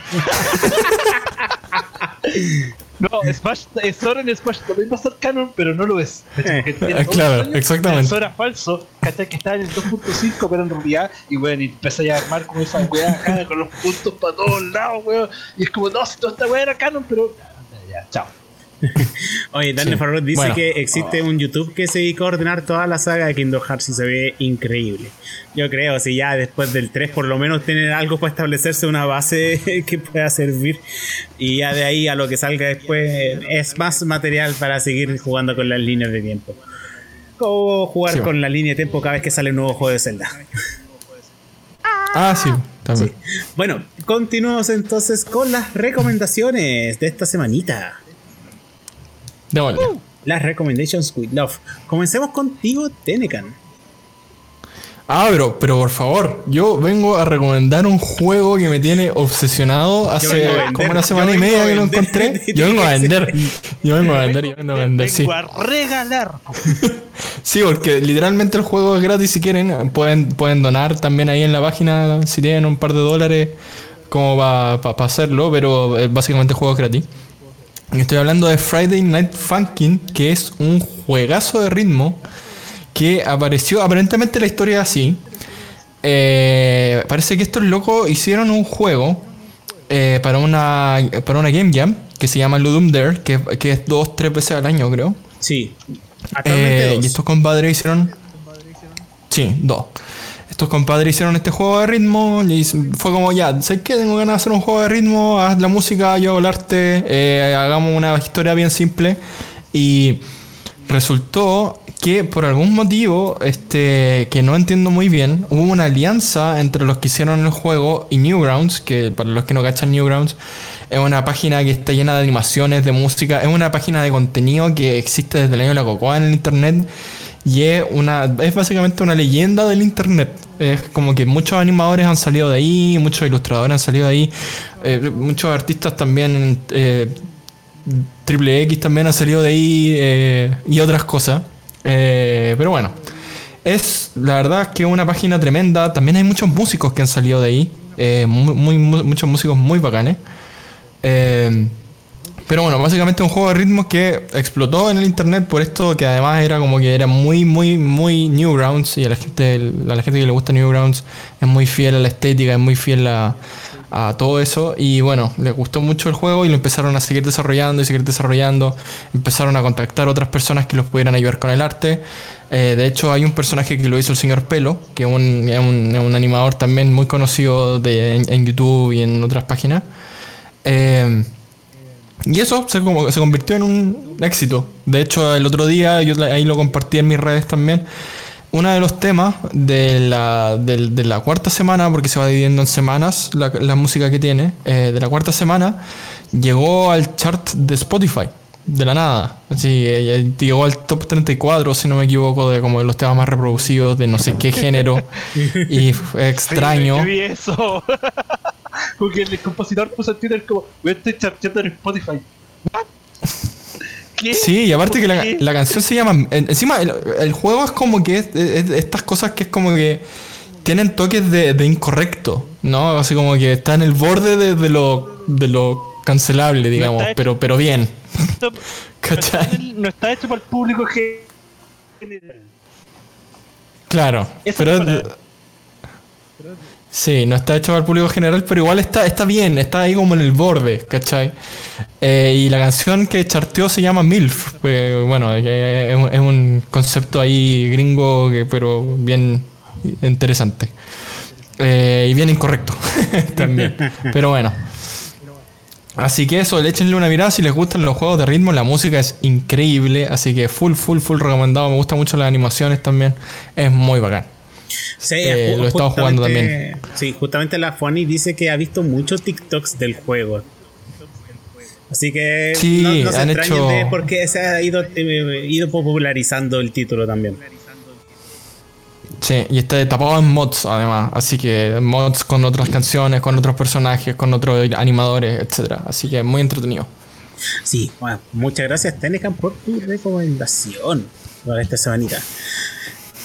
No, Smash, Sora en Smash también va a ser canon, pero no lo es. Eh, claro, exactamente. Sora falso, que está en el 2.5, pero en realidad, y bueno, y empieza a armar como esa weá con los puntos para todos lados, weón. Y es como, no, si toda esta weá era canon, pero. Ya, chao. Oye, Daniel sí. dice que existe un YouTube que se dedica a ordenar toda la saga de Kingdom Hearts y se ve increíble. Yo creo, si ya después del 3 por lo menos tener algo para establecerse una base que pueda servir y ya de ahí a lo que salga después es más material para seguir jugando con las líneas de tiempo. O jugar con la línea de tiempo cada vez que sale un nuevo juego de Zelda. Ah, sí, también. Bueno, continuamos entonces con las recomendaciones de esta semanita. Uh, las recommendations with love. Comencemos contigo, Tenecan. Ah, pero, pero por favor, yo vengo a recomendar un juego que me tiene obsesionado hace como una semana y media que lo encontré. Yo vengo a vender. Yo vengo a vender, yo vengo a vender, sí. a regalar. sí, porque literalmente el juego es gratis si quieren. Pueden, pueden donar también ahí en la página si tienen un par de dólares como para hacerlo, pero eh, básicamente el juego es gratis. Estoy hablando de Friday Night Funkin', que es un juegazo de ritmo que apareció, aparentemente la historia es así. Eh, parece que estos locos hicieron un juego eh, para, una, para una Game Jam que se llama Ludum Dare, que, que es dos, tres veces al año, creo. Sí. Eh, y estos compadres hicieron. Sí, dos estos compadres hicieron este juego de ritmo y fue como ya, sé que tengo ganas de hacer un juego de ritmo, haz la música, yo hago el arte, eh, hagamos una historia bien simple. Y resultó que por algún motivo este que no entiendo muy bien hubo una alianza entre los que hicieron el juego y Newgrounds que para los que no cachan Newgrounds es una página que está llena de animaciones de música es una página de contenido que existe desde el año de la cocoa en el internet y es una es básicamente una leyenda del internet. Es como que muchos animadores han salido de ahí muchos ilustradores han salido de ahí eh, muchos artistas también eh, Triple X también ha salido de ahí eh, y otras cosas. Pero bueno es la verdad que es una página tremenda. También hay muchos músicos que han salido de ahí muchos músicos muy bacanes pero bueno, básicamente un juego de ritmos que explotó en el internet por esto que además era como que era muy, muy, muy Newgrounds y a la gente, a la gente que le gusta Newgrounds es muy fiel a la estética, es muy fiel a, todo eso y bueno, le gustó mucho el juego y lo empezaron a seguir desarrollando y seguir desarrollando, empezaron a contactar otras personas que los pudieran ayudar con el arte. Eh, de hecho hay un personaje que lo hizo el señor Pelo, que es un, un, animador también muy conocido de, en, YouTube y en otras páginas. Eh, y eso se, como, se convirtió en un éxito. De hecho, el otro día, yo ahí lo compartí en mis redes también, uno de los temas de la, de, la cuarta semana, porque se va dividiendo en semanas la, música que tiene, eh, de la cuarta semana, llegó al chart de Spotify. De la nada. Así, eh, llegó al top 34, si no me equivoco, de como de los temas más reproducidos de no sé qué género. y fue extraño. eso. Porque el compositor puso en Twitter como, voy a estar charteando en Spotify. ¿Qué? Sí, y aparte que la, la, canción se llama. Encima, el, juego es como que estas cosas que es como que tienen toques de, incorrecto, ¿no? Así como que está en el borde de, lo, de lo cancelable, digamos, pero, pero bien. no, está hecho para el público general. Claro, pero, Sí, no está hecho para el público general, pero igual está, está bien, está ahí como en el borde, ¿cachai? Eh, y la canción que charteó se llama MILF, bueno, es un, concepto ahí gringo, pero bien interesante. Eh, y bien incorrecto también, pero bueno. Así que eso, échenle una mirada si les gustan los juegos de ritmo, la música es increíble, así que full, full, full recomendado, me gustan mucho las animaciones también, es muy bacán. Sí, eh, lo estamos jugando también. Sí, justamente la Funny dice que ha visto muchos TikToks del juego. Así que no, se han hecho... de por qué se ha ido, eh, ido popularizando el título también. Sí, y está tapado en mods además, así que mods con otras canciones, con otros personajes, con otros animadores, etcétera. Así que muy entretenido. Sí, bueno, muchas gracias Tenecan por tu recomendación para esta semanita.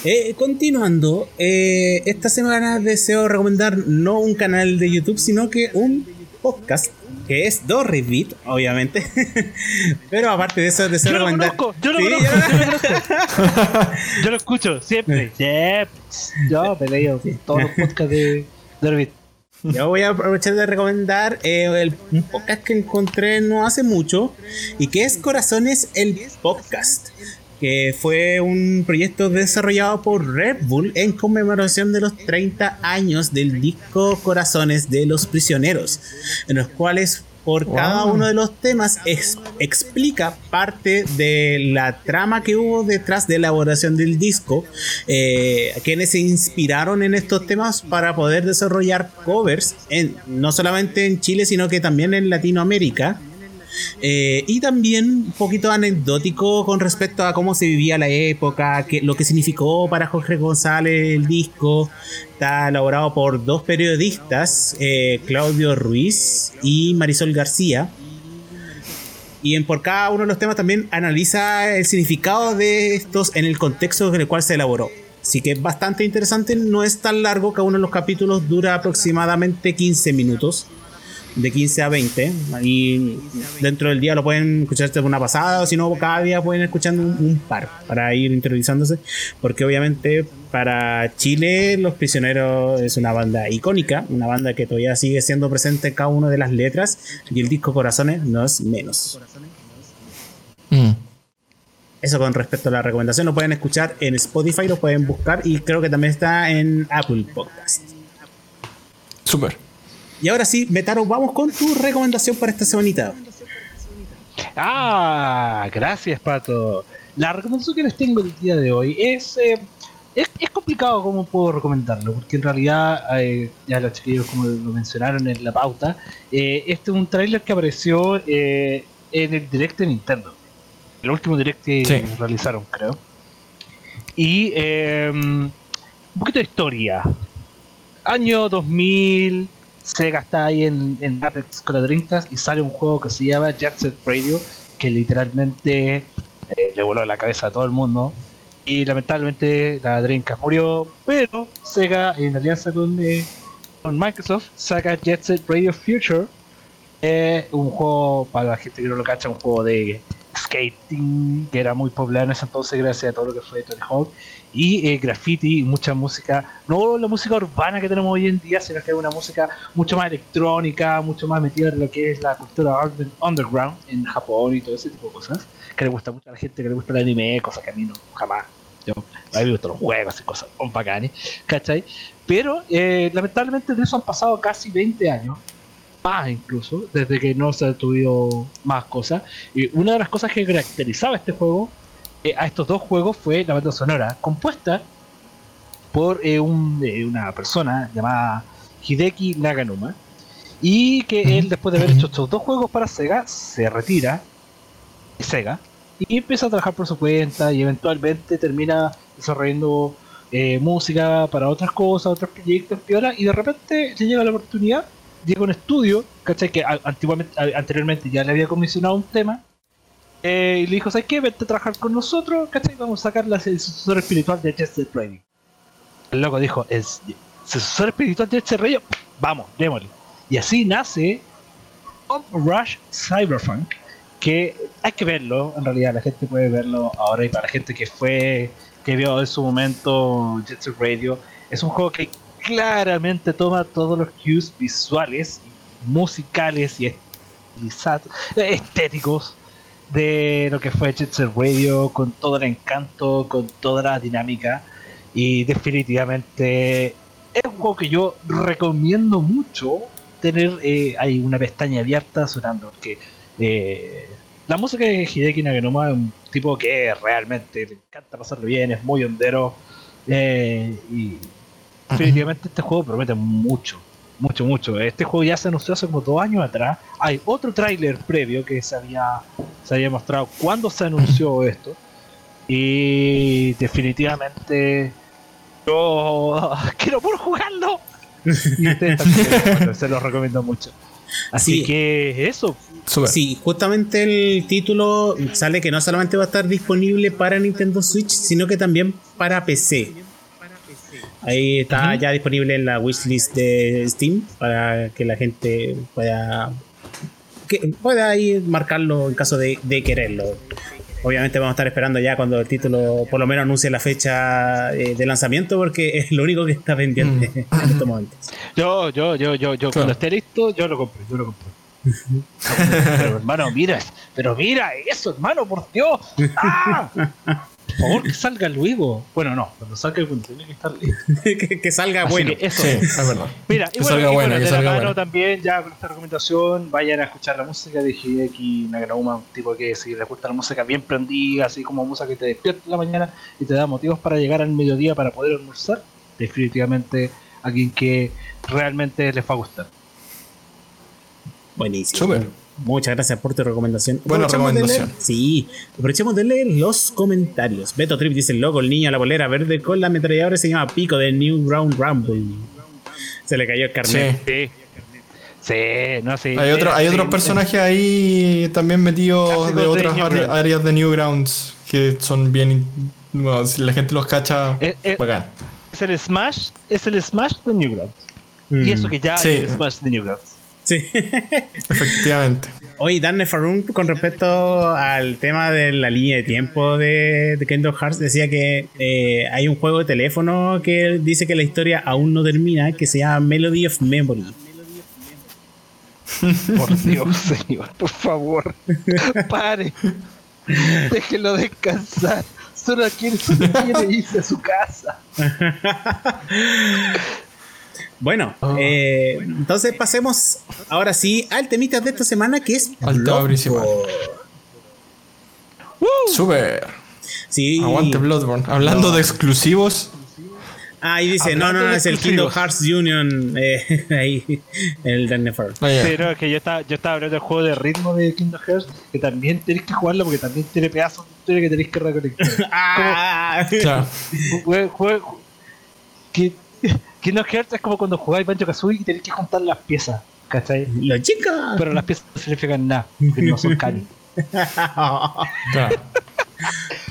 Eh, continuando, eh, esta semana deseo recomendar no un canal de YouTube, sino que un podcast que es Beat, obviamente. Pero aparte de eso, deseo yo recomendar. Lo yo, lo conozco, yo lo conozco, yo lo escucho siempre. Yo peleo todos los podcasts de Dorrit. Yo voy a aprovechar de recomendar eh, un podcast que encontré no hace mucho y que es Corazones el Podcast que fue un proyecto desarrollado por Red Bull en conmemoración de los 30 años del disco Corazones de los Prisioneros, en los cuales por cada uno de los temas explica parte de la trama que hubo detrás de la elaboración del disco, eh, quienes se inspiraron en estos temas para poder desarrollar covers, en, no solamente en Chile, sino que también en Latinoamérica. Eh, y también un poquito anecdótico con respecto a cómo se vivía la época, que, lo que significó para Jorge González el disco. Está elaborado por dos periodistas, eh, Claudio Ruiz y Marisol García. Y en por cada uno de los temas también analiza el significado de estos en el contexto en el cual se elaboró. Así que es bastante interesante, no es tan largo, cada uno de los capítulos dura aproximadamente 15 minutos de 15 a 20. Y dentro del día lo pueden escuchar de una pasada, o si no, cada día pueden escuchar un, par para ir introduciéndose. Porque obviamente para Chile, Los Prisioneros es una banda icónica, una banda que todavía sigue siendo presente en cada una de las letras. Y el disco Corazones no es menos. Mm. Eso con respecto a la recomendación, lo pueden escuchar en Spotify, lo pueden buscar y creo que también está en Apple Podcast. Super. Y ahora sí, Metaro, vamos con tu recomendación para esta semanita. Ah, gracias, Pato. La recomendación que les tengo el día de hoy es. Eh, es, complicado cómo puedo recomendarlo, porque en realidad, eh, ya los chiquillos, como lo mencionaron en la pauta, eh, este es un tráiler que apareció en el direct de Nintendo. El último direct que realizaron, creo. Y un poquito de historia. Año 2000 Sega está ahí en, en Apex con la Dreamcast y sale un juego que se llama Jet Set Radio, que literalmente eh, le voló la cabeza a todo el mundo. Y lamentablemente la Dreamcast murió, pero Sega en alianza con, eh, con Microsoft saca Jet Set Radio Future, eh, un juego para la gente que no lo cacha, un juego de skating que era muy popular en ese entonces gracias a todo lo que fue Tony Hawk y eh, graffiti mucha música, no la música urbana que tenemos hoy en día, sino que es una música mucho más electrónica, mucho más metida en lo que es la cultura underground en Japón y todo ese tipo de cosas, que le gusta mucho a la gente, que le gusta el anime, cosas que a mí no, jamás. Yo, a mí me gustan los juegos y cosas, bacanes, ¿cachai? Pero eh, lamentablemente de eso han pasado casi 20 años, incluso, desde que no se ha tuvido más cosas. Y una de las cosas que caracterizaba este juego eh, a estos dos juegos fue la banda sonora, compuesta por eh, un, eh, una persona llamada Hideki Naganuma. Y que él, después de haber hecho estos dos juegos para Sega, se retira de Sega y empieza a trabajar por su cuenta y eventualmente termina desarrollando música para otras cosas, otros proyectos, y de repente le llega la oportunidad, llega un estudio, ¿cachai? Que antiguamente, anteriormente ya le había comisionado un tema eh, y le dijo, ¿sabes qué? Vente a trabajar con nosotros, ¿cachai? Vamos a sacar la, el sucesor espiritual de Chester Trading. El loco dijo, es, sucesor espiritual de este rey, vamos, démosle. Y así nace Rush Cyberpunk, que hay que verlo, en realidad la gente puede verlo ahora y para la gente que fue, que vio en su momento Jet Set Radio, es un juego que claramente toma todos los cues visuales, musicales y estéticos de lo que fue Jet Set Radio, con todo el encanto, con toda la dinámica y definitivamente es un juego que yo recomiendo mucho tener eh, hay una pestaña abierta sonando porque eh, la música de Hideki Naganuma es un tipo que realmente le encanta pasarlo bien, es muy hondero eh, y definitivamente este juego promete mucho, mucho, mucho. Este juego ya se anunció hace como dos años atrás. Hay otro tráiler previo que se había, se había mostrado cuando se anunció esto. Y definitivamente yo quiero por jugarlo. Y ustedes también, se los recomiendo mucho. Así que eso. Sí, justamente el título sale que no solamente va a estar disponible para Nintendo Switch, sino que también para PC. Ahí está ya disponible en la wishlist de Steam para que la gente pueda que pueda ir marcarlo en caso de, quererlo. Obviamente vamos a estar esperando ya cuando el título por lo menos anuncie la fecha eh, de lanzamiento porque es lo único que está pendiente mm. en estos momentos. Yo, yo, yo, yo, yo, cuando esté listo, yo lo compro, yo lo compro. pero hermano, mira, pero mira eso, hermano, por Dios. ¡Ah! Por favor, que salga luego. Bueno, no, cuando salga tiene que estar que, que, salga bueno. eso. Sí, es verdad. Mira, y bueno, bueno, de la mano también, ya con esta recomendación, vayan a escuchar la música de Hideki Naganuma, un tipo que si le gusta la música bien prendida, así como música que te despierta en la mañana y te da motivos para llegar al mediodía para poder almorzar, definitivamente alguien que realmente les va a gustar. Buenísimo. Muchas gracias por tu recomendación. Buena recomendación. sí, aprovechemos de leer los comentarios. Beto Trip dice: el loco, el niño a la bolera verde con la ametralladora se llama Pico de New Ground Rumble. Se le cayó el carnet. Sí. Sí, no sé. Hay, otro, hay otros personajes ahí también metidos de otras áreas de Newgrounds que son bien. si la gente los cacha, es, eh, eh, es, el Smash, es el Smash de Newgrounds. Y mm. eso que ya es el Smash de Newgrounds. Sí. Efectivamente. Oye, Dan Nefarun, con respecto al tema de la línea de tiempo de, de Kingdom Hearts, decía que eh, hay un juego de teléfono que dice que la historia aún no termina, que se llama Melody of Memory. Por Dios, señor, por favor, pare. Déjelo descansar. Solo quiere, solo quiere irse a su casa. Bueno, ah. eh, entonces pasemos ahora sí al temita de esta semana que es Bloodborne. Super. Sí. Aguante Bloodborne. Hablando de exclusivos. Ah, ahí dice, no, no, no, es el Kingdom Hearts Union. Eh, ahí, el Dagnafer. Oh, yeah. Pero es que yo estaba, yo estaba hablando del juego de ritmo de Kingdom Hearts, que también tenéis que jugarlo porque también tiene pedazos de historia que tenéis que reconectar. ah, claro. Juego, que Kingdom Hearts es como cuando jugáis Banjo Kazooie y tenéis que juntar las piezas, ¿cachai? ¡La chica! Pero las piezas no significan nada, porque no son cani.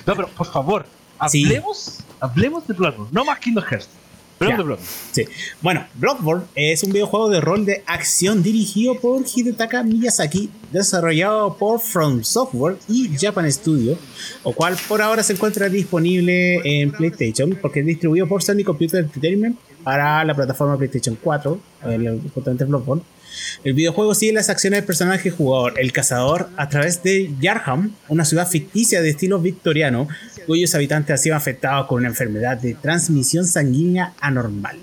no, pero por favor, hablemos, hablemos de Bloodborne, no más Kingdom Hearts. Bloodborne. Sí. Bueno, Bloodborne es un videojuego de rol de acción dirigido por Hidetaka Miyazaki, desarrollado por From Software y Japan Studio, o cual por ahora se encuentra disponible en PlayStation porque es distribuido por Sony Computer Entertainment para la plataforma PlayStation 4, el, justamente Bloodborne. El videojuego sigue las acciones del personaje jugador, el cazador, a través de Yarham, una ciudad ficticia de estilo victoriano, cuyos habitantes han sido afectados con una enfermedad de transmisión sanguínea anormal.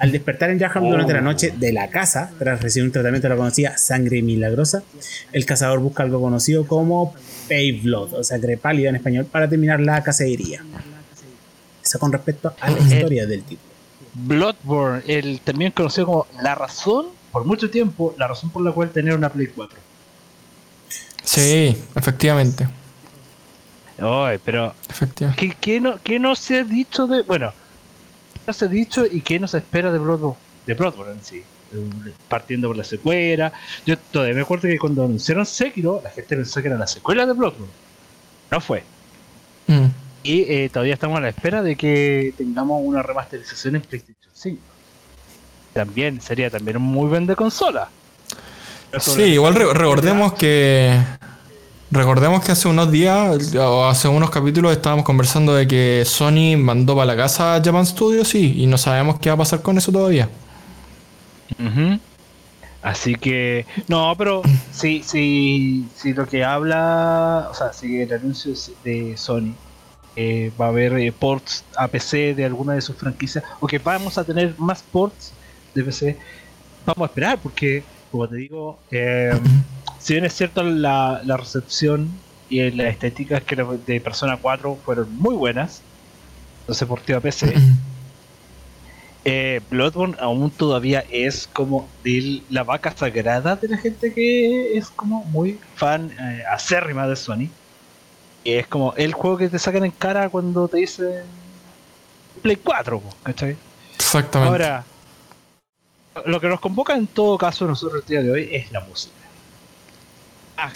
Al despertar en Yarham durante la noche de la casa, tras recibir un tratamiento de la conocida sangre milagrosa, el cazador busca algo conocido como Pay Blood, o sangre pálida en español, para terminar la cacería. Eso con respecto a la historia del título. Bloodborne, el también conocido como la razón, por mucho tiempo, la razón por la cual tener una Play 4. Sí, efectivamente. Ay, pero ¿qué, qué, no, ¿qué no se ha dicho de... Bueno, no se ha dicho y qué no se espera de Bloodborne, de Bloodborne en sí? Partiendo por la secuela. Yo todavía me acuerdo que cuando anunciaron Sekiro, la gente pensó que era la secuela de Bloodborne. No fue. Mm. Y eh, todavía estamos a la espera de que tengamos una remasterización en PlayStation 5. también sería también muy buen de consola. sí, igual recordemos que recordemos que hace unos días o hace unos capítulos estábamos conversando de que Sony mandó para la casa a Japan Studios sí, y no sabemos qué va a pasar con eso todavía. Así que, no, pero si, si, si lo que habla, o sea, si el anuncio de Sony eh, va a haber eh, ports a PC de alguna de sus franquicias, o que vamos a tener más ports de PC, vamos a esperar, porque, como te digo, eh, si bien es cierto la, la recepción y las estéticas que de Persona 4 fueron muy buenas, entonces porteo a PC Bloodborne aún todavía es como de la vaca sagrada de la gente que es como muy fan acérrima de Sony. Y es como el juego que te sacan en cara cuando te dicen Play 4, ¿cachai? Exactamente. Ahora, lo que nos convoca en todo caso nosotros el día de hoy es la música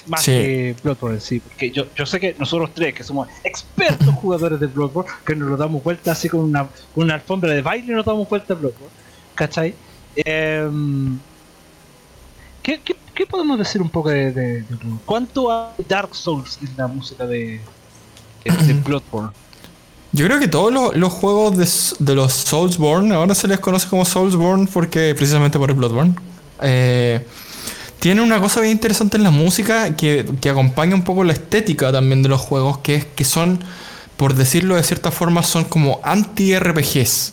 más, que Bloodborne sí. Porque yo, yo sé que nosotros tres, que somos expertos jugadores de Bloodborne, que nos lo damos vuelta así con una, una alfombra de baile y nos damos vuelta a Bloodborne. ¿Cachai? Em, ¿qué, qué, podemos decir un poco de, de, ¿Cuánto hay Dark Souls en la música de, de, Bloodborne? Yo creo que todos los, los juegos de, de, los Soulsborne ahora se les conoce como Soulsborne porque precisamente por el Bloodborne. Eh, tiene una cosa bien interesante en la música que, acompaña un poco la estética también de los juegos, que es que son, por decirlo de cierta forma, son como anti-RPGs,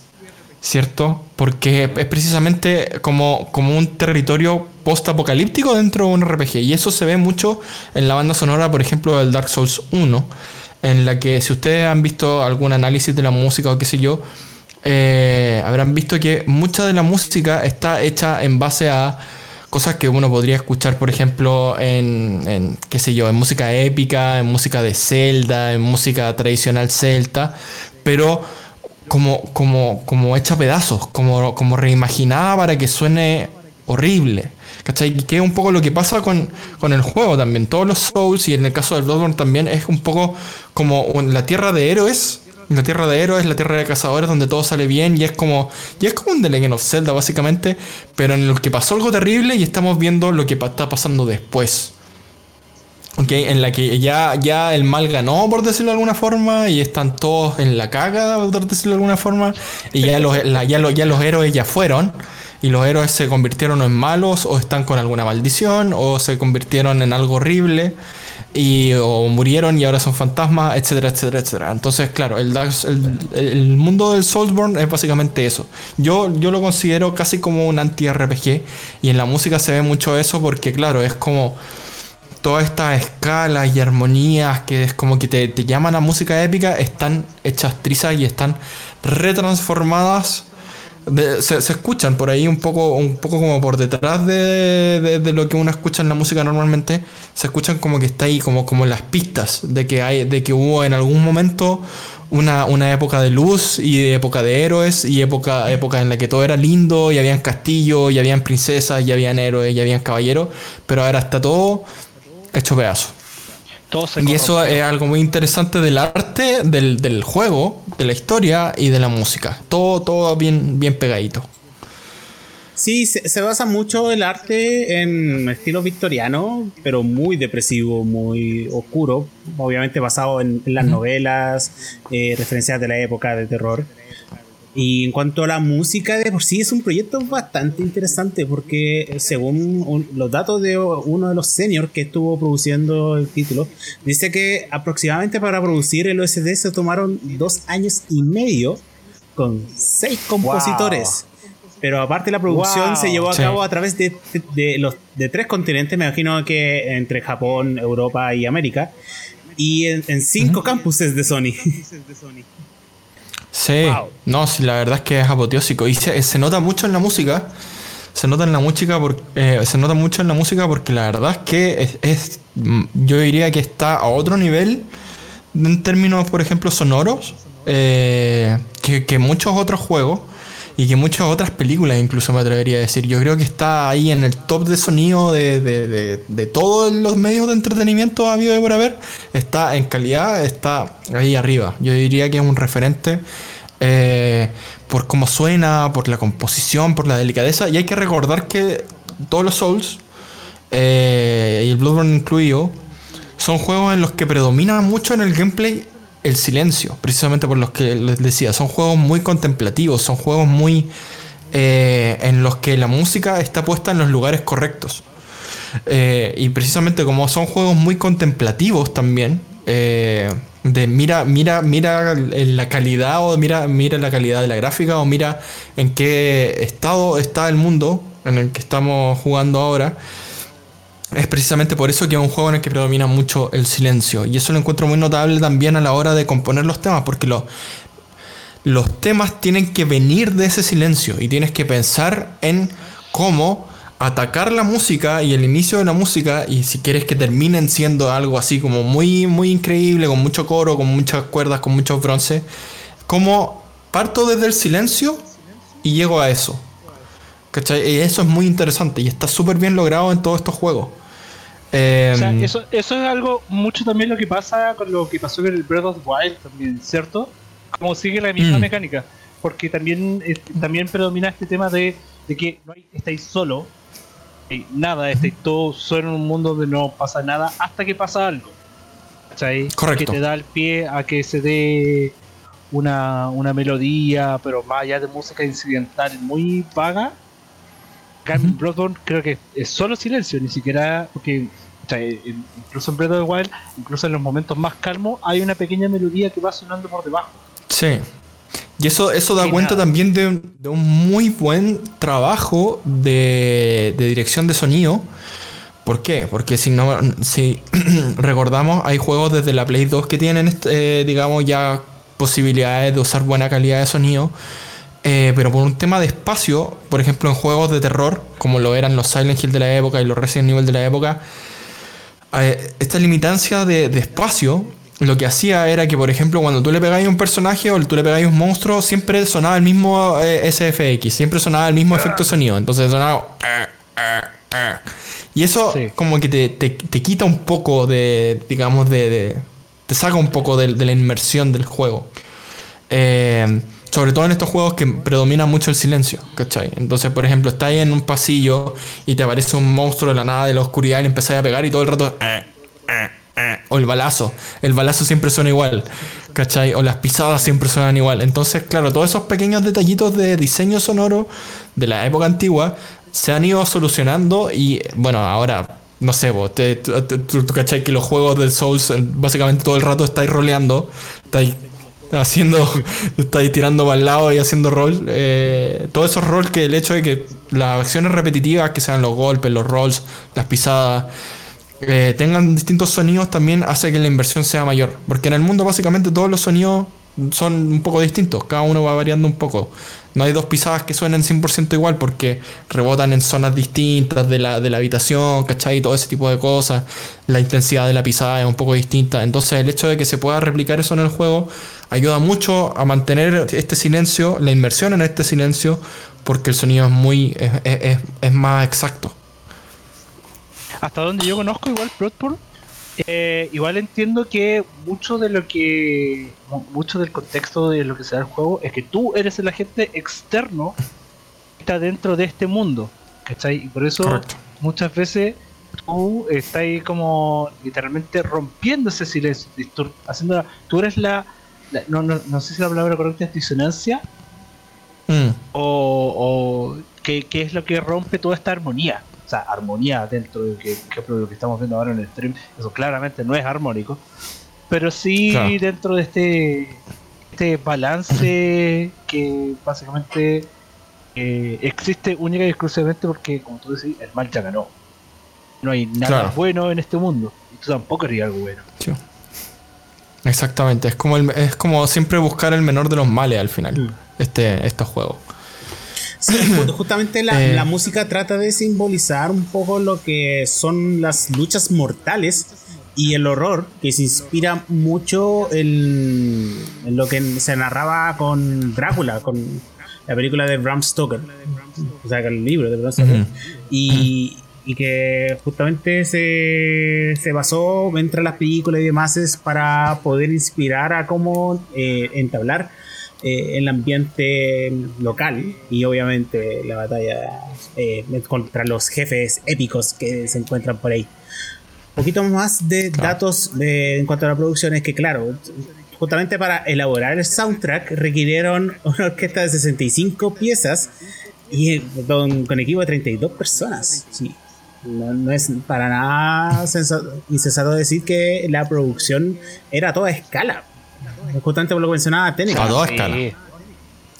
¿cierto? Porque es precisamente como, como un territorio post-apocalíptico dentro de un RPG. Y eso se ve mucho en la banda sonora, por ejemplo, del Dark Souls 1, en la que si ustedes han visto algún análisis de la música o qué sé yo, eh, habrán visto que mucha de la música está hecha en base a cosas que uno podría escuchar, por ejemplo, en, qué sé yo, en música épica, en música de Zelda, en música tradicional celta, pero como, como, como hecha pedazos, como, como reimaginada para que suene horrible. ¿Cachai? Que es un poco lo que pasa con, con, el juego también. Todos los Souls, y en el caso del Bloodborne también, es un poco como la tierra de héroes la tierra de héroes, la tierra de cazadores, donde todo sale bien y es como. Y es como un The Legend of Zelda, básicamente. Pero en el que pasó algo terrible y estamos viendo lo que está pasando después. En la que ya, ya el mal ganó, por decirlo de alguna forma, y están todos en la caga, por decirlo de alguna forma, y ya los, ya, ya los héroes ya fueron, y los héroes se convirtieron en malos, o están con alguna maldición, o se convirtieron en algo horrible y o murieron y ahora son fantasmas, etcétera, etcétera, etcétera. Entonces, claro, el, el, mundo del Soulsborne es básicamente eso. Yo, yo lo considero casi como un anti-RPG y en la música se ve mucho eso porque, claro, es como todas estas escalas y armonías que es como que te, te llaman a música épica están hechas trizas y están retransformadas. Se, escuchan por ahí un poco, un poco como por detrás de, lo que uno escucha en la música normalmente, se escuchan como que está ahí, como, como las pistas de que hay, de que hubo en algún momento una, una época de luz y de época de héroes y época, época en la que todo era lindo y habían castillos y habían princesas y habían héroes y habían caballeros, pero ahora está todo hecho pedazo y eso es algo muy interesante del arte, del, juego, de la historia y de la música. Todo, todo bien, bien pegadito. Sí, se, basa mucho el arte en estilo victoriano, pero muy depresivo, muy oscuro, obviamente basado en, las novelas, eh, referencias de la época de terror. Y en cuanto a la música, de por sí es un proyecto bastante interesante porque según los datos de uno de los seniors que estuvo produciendo el título, dice que aproximadamente para producir el OSD se tomaron dos años y medio con seis compositores. Pero aparte la producción se llevó a cabo a través de, los de tres continentes, me imagino que entre Japón, Europa y América, y en, cinco campuses de Sony. Sí, no, sí, la verdad es que es apoteósico. Y se, nota mucho en la música. Se nota en la música por, eh, se nota mucho en la música porque la verdad es que es, yo diría que está a otro nivel en términos, por ejemplo, sonoros eh, que, que, muchos otros juegos y que muchas otras películas incluso me atrevería a decir. Yo creo que está ahí en el top de sonido de, de, de, todos los medios de entretenimiento habido de por haber. Está en calidad, está ahí arriba. Yo diría que es un referente eh, por cómo suena, por la composición, por la delicadeza. Y hay que recordar que todos los Souls, eh, y el Bloodborne incluido, son juegos en los que predomina mucho en el gameplay el silencio, precisamente por los que les decía. Son juegos muy contemplativos, son juegos muy eh, en los que la música está puesta en los lugares correctos. y precisamente como son juegos muy contemplativos también, de mira, mira, mira la calidad o mira, mira la calidad de la gráfica o mira en qué estado está el mundo en el que estamos jugando ahora. Es precisamente por eso que es un juego en el que predomina mucho el silencio. Y eso lo encuentro muy notable también a la hora de componer los temas, porque los, los temas tienen que venir de ese silencio y tienes que pensar en cómo atacar la música y el inicio de la música y si quieres que terminen siendo algo así como muy muy increíble con mucho coro con muchas cuerdas con muchos bronce como parto desde el silencio y llego a eso ¿cachai? y eso es muy interesante y está súper bien logrado en todos estos juegos em, eso, eso es algo mucho también lo que pasa con lo que pasó en el Breath of the Wild también cierto como sigue la misma mm. mecánica porque también también predomina este tema de, de que no hay, estáis solo nada, este, todo suena en un mundo donde no pasa nada hasta que pasa algo. Que te da el pie a que se dé una, una melodía, pero más allá de música incidental muy vaga. Carmen Bloodborne creo que es solo silencio, ni siquiera porque incluso en Breath of the Wild, incluso en los momentos más calmos, hay una pequeña melodía que va sonando por debajo. Sí. Y eso, eso da cuenta también de, un muy buen trabajo de, dirección de sonido. ¿Por qué? Porque si no, si recordamos, hay juegos desde la Play 2 que tienen, eh, digamos, ya posibilidades de usar buena calidad de sonido. Eh, pero por un tema de espacio, por ejemplo, en juegos de terror, como lo eran los Silent Hill de la época y los Resident Evil de la época, eh, esta limitancia de, de espacio lo que hacía era que, por ejemplo, cuando tú le pegáis a un personaje o tú le pegáis a un monstruo, siempre sonaba el mismo eh, SFX, siempre sonaba el mismo efecto de sonido. Entonces sonaba. Y eso, como que te, quita un poco de, digamos, de. te saca un poco de, la inmersión del juego. Eh, sobre todo en estos juegos que predomina mucho el silencio, ¿cachai? Entonces, por ejemplo, estás en un pasillo y te aparece un monstruo de la nada de la oscuridad y le empezáis a pegar y todo el rato. Eh, o el balazo. El balazo siempre suena igual. ¿Cachai? O las pisadas siempre suenan igual. Entonces, claro, todos esos pequeños detallitos de diseño sonoro de la época antigua se han ido solucionando y bueno, ahora no sé, vos, te, tú, cachai que los juegos de Souls eh, básicamente todo el rato estáis roleando, estáis haciendo, estáis tirando para el lado y haciendo rol. Eh, todos esos roles que el hecho de que las acciones repetitivas, que sean los golpes, los rolls, las pisadas, eh, tengan distintos sonidos también hace que la inversión sea mayor. Porque en el mundo básicamente todos los sonidos son un poco distintos, cada uno va variando un poco. No hay dos pisadas que suenen 100% igual porque rebotan en zonas distintas de la, de la habitación, ¿cachai? Todo ese tipo de cosas. La intensidad de la pisada es un poco distinta. Entonces el hecho de que se pueda replicar eso en el juego ayuda mucho a mantener este silencio, la inversión en este silencio, porque el sonido es muy es más exacto hasta donde yo conozco igual Bloodborne, eh, igual entiendo que mucho de lo que mucho del contexto de lo que será el juego es que tú eres el agente externo que está dentro de este mundo, ¿cachai? Y por eso muchas veces tú estás ahí como literalmente rompiendo ese silencio, haciendo tú eres la, no, no, no, sé si la palabra correcta es disonancia mm. o, o que, que es lo que rompe toda esta armonía o sea, armonía dentro de que, lo que estamos viendo ahora en el stream, eso claramente no es armónico, pero sí dentro de este, este balance que básicamente eh, existe única y exclusivamente porque, como tú decís, el mal ya ganó. No hay nada bueno en este mundo, y tú tampoco harías algo bueno. Exactamente, es como, es como siempre buscar el menor de los males al final, mm. este, estos juegos. Sí, justamente eh. la, música trata de simbolizar un poco lo que son las luchas mortales y el horror, que se inspira mucho en, lo que se narraba con Drácula, con la película de Bram Stoker, o sea, el libro de Bram Stoker, y, que justamente se, se, basó entre las películas y demás para poder inspirar a cómo eh, entablar eh, el ambiente local y obviamente la batalla eh, contra los jefes épicos que se encuentran por ahí. Un poquito más de datos en cuanto a la producción es que, claro, justamente para elaborar el soundtrack requirieron una orquesta de 65 piezas y con, equipo de 32 personas. Sí. No, es para nada insensato decir que la producción era a toda escala. Justamente por lo que mencionaba técnica. A toda escala.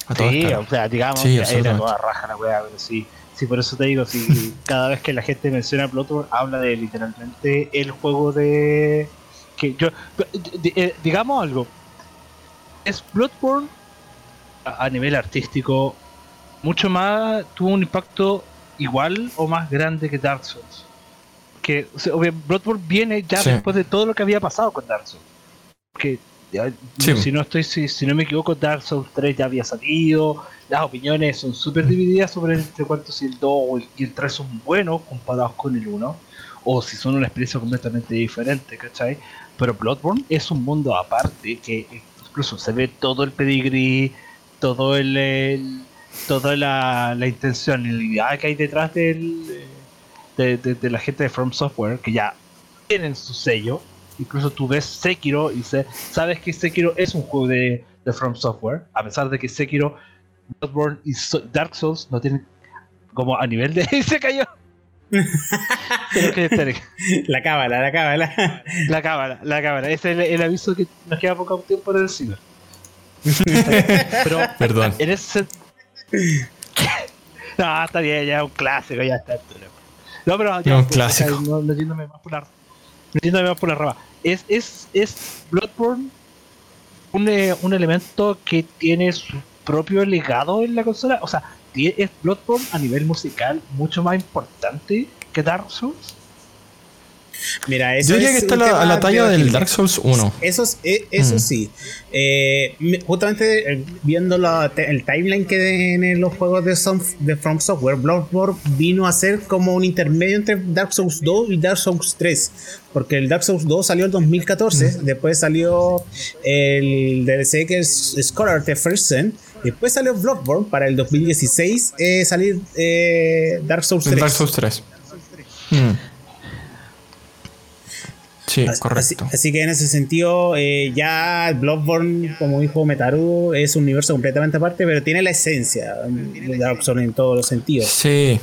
A toda sí, o sea, digamos era toda raja la weá, pero sí. Sí, por eso te digo, si cada vez que la gente menciona Bloodborne, habla de literalmente el juego de. que yo eh, Digamos algo. Es Bloodborne a nivel artístico mucho más. tuvo un impacto igual o más grande que Dark Souls. Que Bloodborne viene ya después de todo lo que había pasado con Dark Souls. Que si no estoy si, no me equivoco Dark Souls 3 ya había salido, las opiniones son súper divididas sobre entre cuánto si el 2 y el 3 son buenos comparados con el 1 o si son una experiencia completamente diferente, ¿cachai? Pero Bloodborne es un mundo aparte que incluso se ve todo el pedigree, todo el toda la, la intención y la idea que hay detrás del, de, la gente de From Software, que ya tienen su sello. Incluso tú ves Sekiro y se, sabes que Sekiro es un juego de, de From Software, a pesar de que Sekiro, Bloodborne y Dark Souls no tienen como a nivel de... se cayó. la cábala, la cábala. La cábala, la cábala. Ese es el, aviso que nos queda poco tiempo de decir. Pero Perdón. En ese, no, está bien, ya es un clásico, ya está. No, pero ya, un pues, clásico. no, metiéndome más por la, metiéndome más por la rama. Es, es, es Bloodborne un, eh, un elemento que tiene su propio legado en la consola. O sea, es Bloodborne a nivel musical mucho más importante que Dark Souls. Mira, eso Yo diría que está a la talla del Dark Souls 1. Eso, eh, eso mm. sí. Eh, justamente eh, viendo el timeline que tiene los juegos de, de From Software, Bloodborne vino a ser como un intermedio entre Dark Souls 2 y Dark Souls 3. Porque el Dark Souls 2 salió en 2014, mm. después salió el DLC que es Scholar the First Sin, después salió Bloodborne para el 2016 salir Dark Souls 3. Dark Souls 3. Sí, correcto. Así, que en ese sentido, eh, ya Bloodborne, como dijo Metaru, es un universo completamente aparte, pero tiene la esencia de Dark Souls en todos los sentidos. Sí,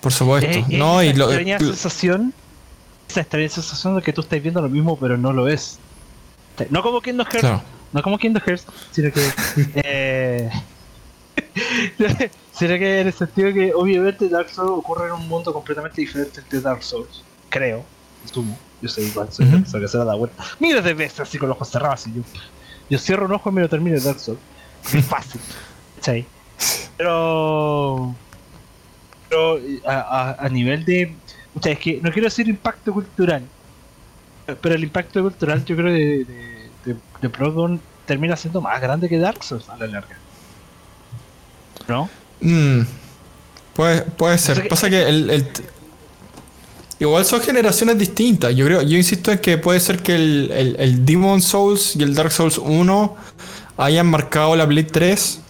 por supuesto. Eh, eh, no, y lo, extraña sensación, esa extraña sensación de que tú estás viendo lo mismo, pero no lo es. No como Kingdom Hearts, no como Kingdom Hearts, sino que. eh, sino que en el sentido que, obviamente, Dark Souls ocurre en un mundo completamente diferente de Dark Souls, creo, asumo. Yo sé igual, soy uh que se da vuelta. Miles de veces así con los ojos cerrados y yo. Yo cierro un ojo y me lo termino el Dark Souls. Es fácil. ¿Sí? Pero. Pero a, a, nivel de. O sea, es que no quiero decir impacto cultural. Pero el impacto cultural yo creo de, de, de, Bloodborne termina siendo más grande que Dark Souls a la larga. ¿No? Mm. Puede, puede ser. Pasa que el, el, Igual son generaciones distintas. Yo creo, yo insisto en que puede ser que el, el, el Demon Souls y el Dark Souls 1 hayan marcado la Play 3.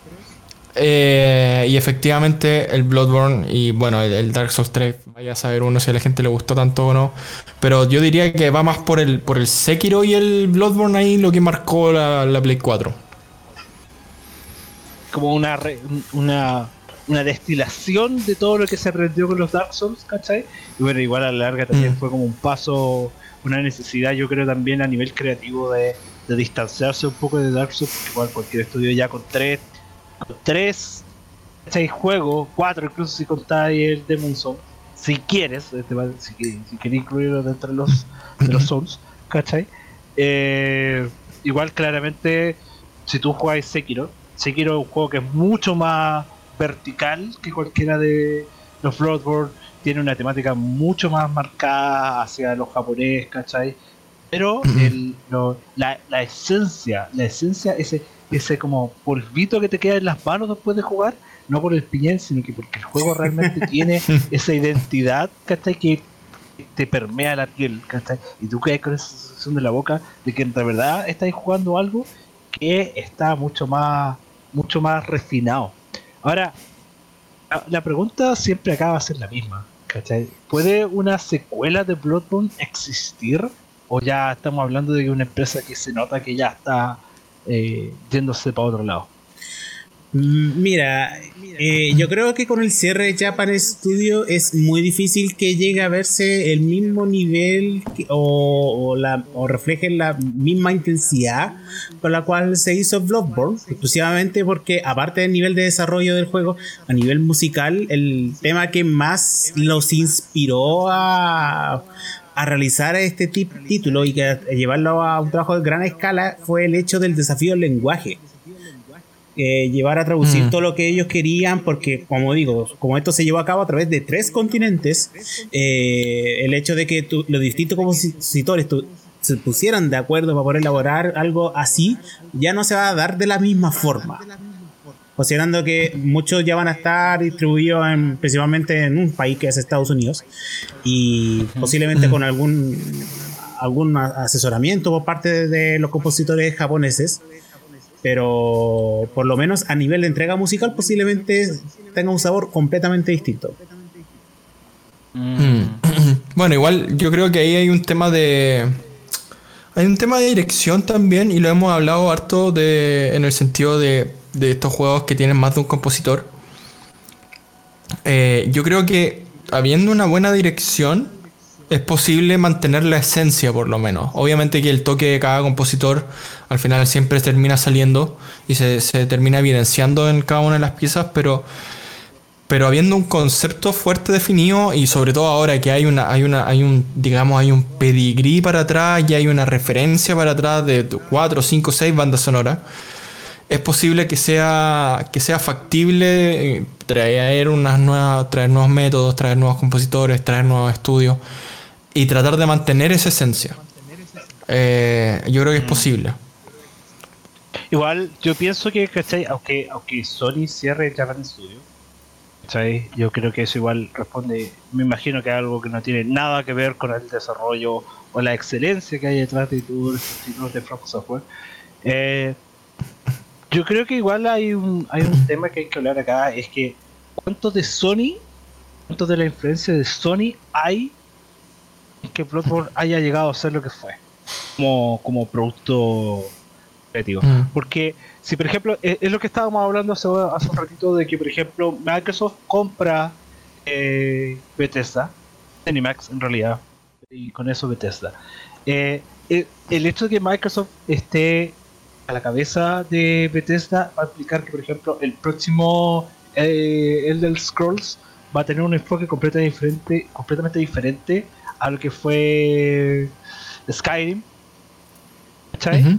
Eh, y efectivamente el Bloodborne y bueno, el, Dark Souls 3, vaya a saber uno si a la gente le gustó tanto o no. Pero yo diría que va más por el, por el Sekiro y el Bloodborne ahí lo que marcó la, la Play 4. Como una, una una destilación de todo lo que se aprendió con los Dark Souls, ¿cachai? Y bueno, igual a la larga también mm. fue como un paso, una necesidad, yo creo también a nivel creativo de, distanciarse un poco de Dark Souls, porque igual cualquier estudio ya con tres, con tres, seis juegos, cuatro incluso si contáis el Demon Souls, si quieres, este, si, si quieres incluirlo dentro de los, de los Souls, ¿cachai? Eh, igual claramente, si tú jugáis Sekiro, Sekiro es un juego que es mucho más vertical que cualquiera de los Bloodborne. Tiene una temática mucho más marcada hacia los japoneses, ¿cachai? Pero el, la, la, esencia, la esencia, ese, ese como polvito que te queda en las manos después de jugar, no por el piñel, sino que porque el juego realmente tiene esa identidad, ¿cachai? Que te permea la piel, ¿cachai? Y tú quedas con esa sensación de la boca de que en verdad estás jugando algo que está mucho más, mucho más refinado. Ahora, la pregunta siempre acaba de ser la misma. ¿cachai? ¿Puede una secuela de Bloodborne existir? ¿O ya estamos hablando de una empresa que se nota que ya está eh, yéndose para otro lado? Mm, mira, eh, yo creo que con el cierre de Japan Studio es muy difícil que llegue a verse el mismo nivel o, la, o refleje la misma intensidad con la cual se hizo Bloodborne, exclusivamente porque aparte del nivel de desarrollo del juego, a nivel musical, el tema que más los inspiró a, a realizar este título y que llevarlo a un trabajo de gran escala fue el hecho del desafío del lenguaje eh, llevar a traducir mm. todo lo que ellos querían, porque como digo, como esto se llevó a cabo a través de tres continentes, eh, el hecho de que los distintos compositores se pusieran de acuerdo para poder elaborar algo así, ya no se va a dar de la misma forma. Considerando que muchos ya van a estar distribuidos en, principalmente en un país que es Estados Unidos y posiblemente mm. con algún algún asesoramiento por parte de los compositores japoneses pero por lo menos a nivel de entrega musical posiblemente tenga un sabor completamente distinto. Mm. Bueno, igual yo creo que ahí hay un tema de... Hay un tema de dirección también y lo hemos hablado harto de, en el sentido de, de estos juegos que tienen más de un compositor. Eh, yo creo que habiendo una buena dirección es posible mantener la esencia por lo menos. Obviamente que el toque de cada compositor al final siempre termina saliendo y se, termina evidenciando en cada una de las piezas, pero, pero habiendo un concepto fuerte definido y sobre todo ahora que hay una, hay una, hay un, digamos, hay un pedigrí para atrás y hay una referencia para atrás de 4, 5, 6 bandas sonoras, es posible que sea, que sea factible eh, traer unas nuevas, traer nuevos métodos, traer nuevos compositores, traer nuevos estudios y tratar de mantener esa esencia. Eh, yo creo que es mm. posible. Igual, yo pienso que, ¿cachai? Aunque, aunque Sony cierre Japan Studio, ¿cachai? Yo creo que eso igual responde, me imagino que es algo que no tiene nada que ver con el desarrollo o la excelencia que hay detrás de todos los títulos de From Software. Eh, yo creo que igual hay un, hay un tema que hay que hablar acá, es que cuánto de Sony, cuánto de la influencia de Sony hay que Bloodborne haya llegado a ser lo que fue como, como producto creativo. Mm. Porque si por ejemplo, es, lo que estábamos hablando hace, hace, un ratito de que por ejemplo Microsoft compra eh, Bethesda, Animax en realidad, y con eso Bethesda. Eh, eh, el, hecho de que Microsoft esté a la cabeza de Bethesda va a implicar que por ejemplo el próximo eh, Elder Scrolls va a tener un enfoque completamente diferente, completamente diferente a lo que fue Skyrim. ¿Cachai?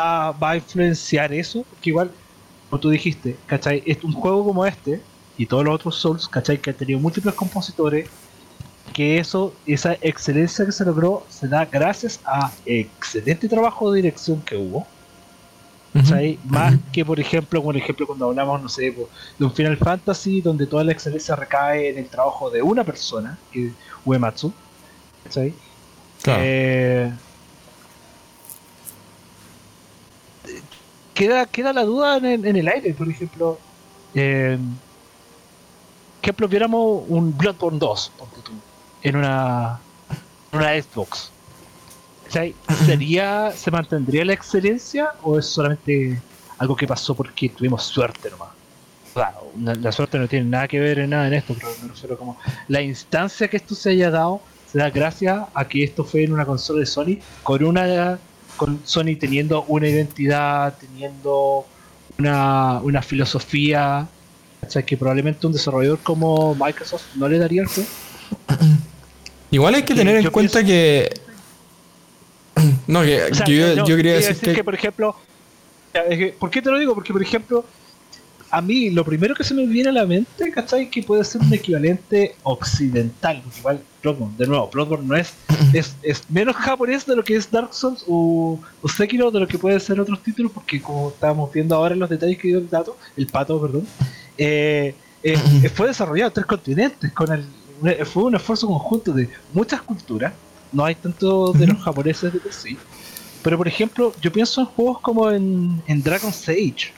va, a influenciar eso, que igual, como tú dijiste, ¿cachai? Es un juego como este y todos los otros Souls, ¿cachai? Que ha tenido múltiples compositores, que eso, esa excelencia que se logró, se da gracias a excelente trabajo de dirección que hubo. ¿Cachai? Más que, por ejemplo, por ejemplo, cuando hablamos, no sé, de un Final Fantasy, donde toda la excelencia recae en el trabajo de una persona, que Uematsu. ¿sí? Eh, queda, queda la duda en, el aire, por ejemplo. Eh, ejemplo, viéramos un Bloodborne 2 en una, en una Xbox. ¿Sería, ¿Se mantendría la excelencia o es solamente algo que pasó porque tuvimos suerte nomás? Claro, la suerte no tiene nada que ver en nada en esto, pero me refiero como la instancia que esto se haya dado se da gracias a que esto fue en una consola de Sony con una con Sony teniendo una identidad, teniendo una, una filosofía, que probablemente un desarrollador como Microsoft no le daría eso. Igual hay que tener en cuenta que no, que, yo, quería decir, que... que... por ejemplo, ¿por qué te lo digo? Porque por ejemplo, a mí lo primero que se me viene a la mente, ¿cachai? Que puede ser un equivalente occidental. Igual, Bloodborne, de nuevo, Bloodborne no es, es, menos japonés de lo que es Dark Souls o, o, Sekiro de lo que puede ser otros títulos, porque como estábamos viendo ahora en los detalles que dio el dato, el pato, perdón, eh, eh, fue desarrollado en tres continentes, con el, fue un esfuerzo conjunto de muchas culturas, no hay tanto de los japoneses de por sí, Pero por ejemplo, yo pienso en juegos como en, en Dragon's Age,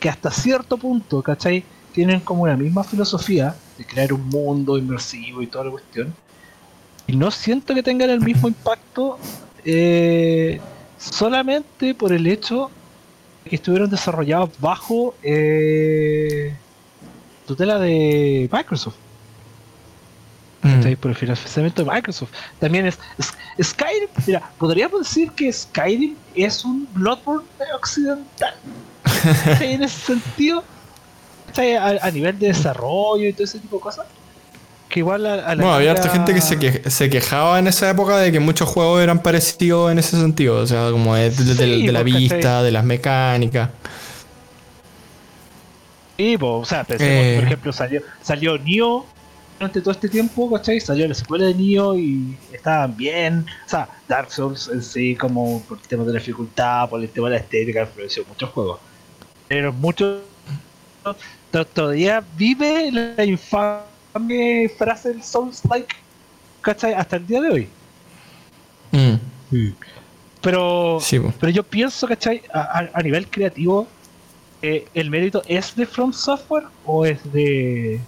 que hasta cierto punto, ¿cachai? Tienen como la misma filosofía de crear un mundo inmersivo y toda la cuestión. Y no siento que tengan el mismo impacto eh, solamente por el hecho de que estuvieron desarrollados bajo eh, tutela de Microsoft. Mm. Por el financiamiento de Microsoft. También es, Skyrim. Mira, podríamos decir que Skyrim es un Bloodborne occidental. en ese sentido, a, a, nivel de desarrollo y todo ese tipo de cosas. Que igual a, la. había harta gente que se, se, quejaba en esa época de que muchos juegos eran parecidos en ese sentido. O sea, como de, de, la vista, de las mecánicas. Sí, o sea, pensemos, por eh. ejemplo, salió, salió Nioh durante todo este tiempo, ¿cachai? Salió la escuela de Nioh y estaban bien. O sea, Dark Souls en sí, como por el tema de la dificultad, por el tema de la estética, influenció muchos juegos. Pero muchos todavía vive la infame frase del Souls like, ¿cachai? Hasta el día de hoy. Mm. Pero, pero yo pienso, ¿cachai? A, nivel creativo, eh, ¿el mérito es de From Software o es de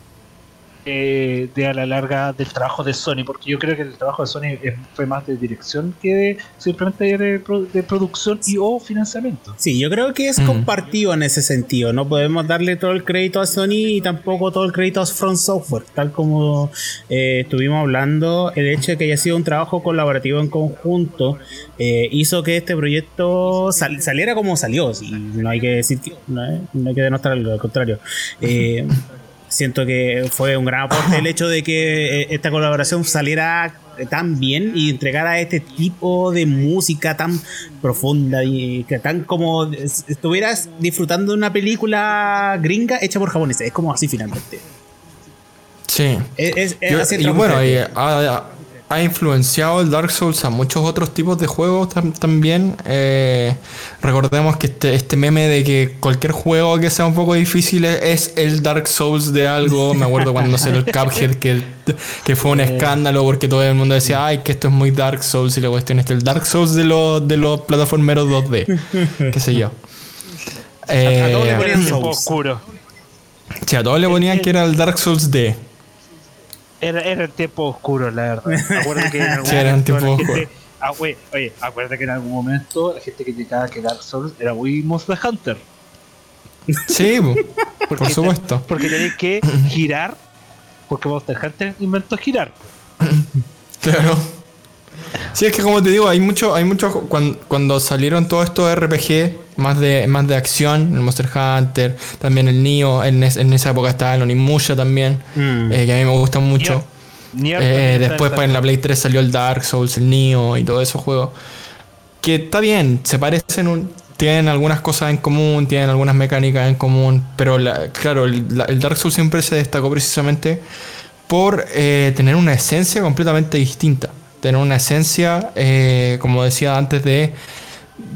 eh, de a la larga del trabajo de Sony, porque yo creo que el trabajo de Sony fue más de dirección que de, simplemente de, producción y o financiamiento. Sí, yo creo que es mm. compartido en ese sentido. No podemos darle todo el crédito a Sony y tampoco todo el crédito a Front Software, tal como eh, estuvimos hablando. El hecho de que haya sido un trabajo colaborativo en conjunto eh, hizo que este proyecto saliera como salió. no hay que decir que no, hay que denostar al contrario. siento que fue un gran aporte el hecho de que eh, esta colaboración saliera tan bien y entregara este tipo de música tan profunda y que tan como estuvieras disfrutando de una película gringa hecha por japoneses. Es como así finalmente. Sí. y bueno, y, ha influenciado el Dark Souls a muchos otros tipos de juegos también. Eh, recordemos que este, este, meme de que cualquier juego que sea un poco difícil es el Dark Souls de algo. Me acuerdo cuando salió el Cuphead que, que fue un escándalo porque todo el mundo decía, ay, que esto es muy Dark Souls y la cuestión es el Dark Souls de los, de los plataformeros 2D. qué sé yo. a todos le ponían eh, oscuro. Sí, a todos le ponían que era el Dark Souls D. Era, era el tiempo oscuro, la verdad. Acuérdate que en algún sí, era un tiempo oscuro. ah, oye, oye, acuérdate que en algún momento la gente criticaba que Dark Souls era muy Monster Hunter. Sí, por supuesto. porque tenéis que girar, porque Monster Hunter inventó girar. Claro. Sí, es que como te digo, hay mucho, hay mucho cuando, cuando salieron todos estos RPG más de, más de acción, el Monster Hunter, también el Nioh, en, en esa época estaba el Onimusha también, mm. eh, que a mí me gusta mucho. Eh, después pues, en la Play 3 salió el Dark Souls, el Nioh y todos esos juegos. Que está bien, se parecen un, tienen algunas cosas en común, tienen algunas mecánicas en común, pero claro, el, Dark Souls siempre se destacó precisamente por eh, tener una esencia completamente distinta tener una esencia, eh, como decía antes, de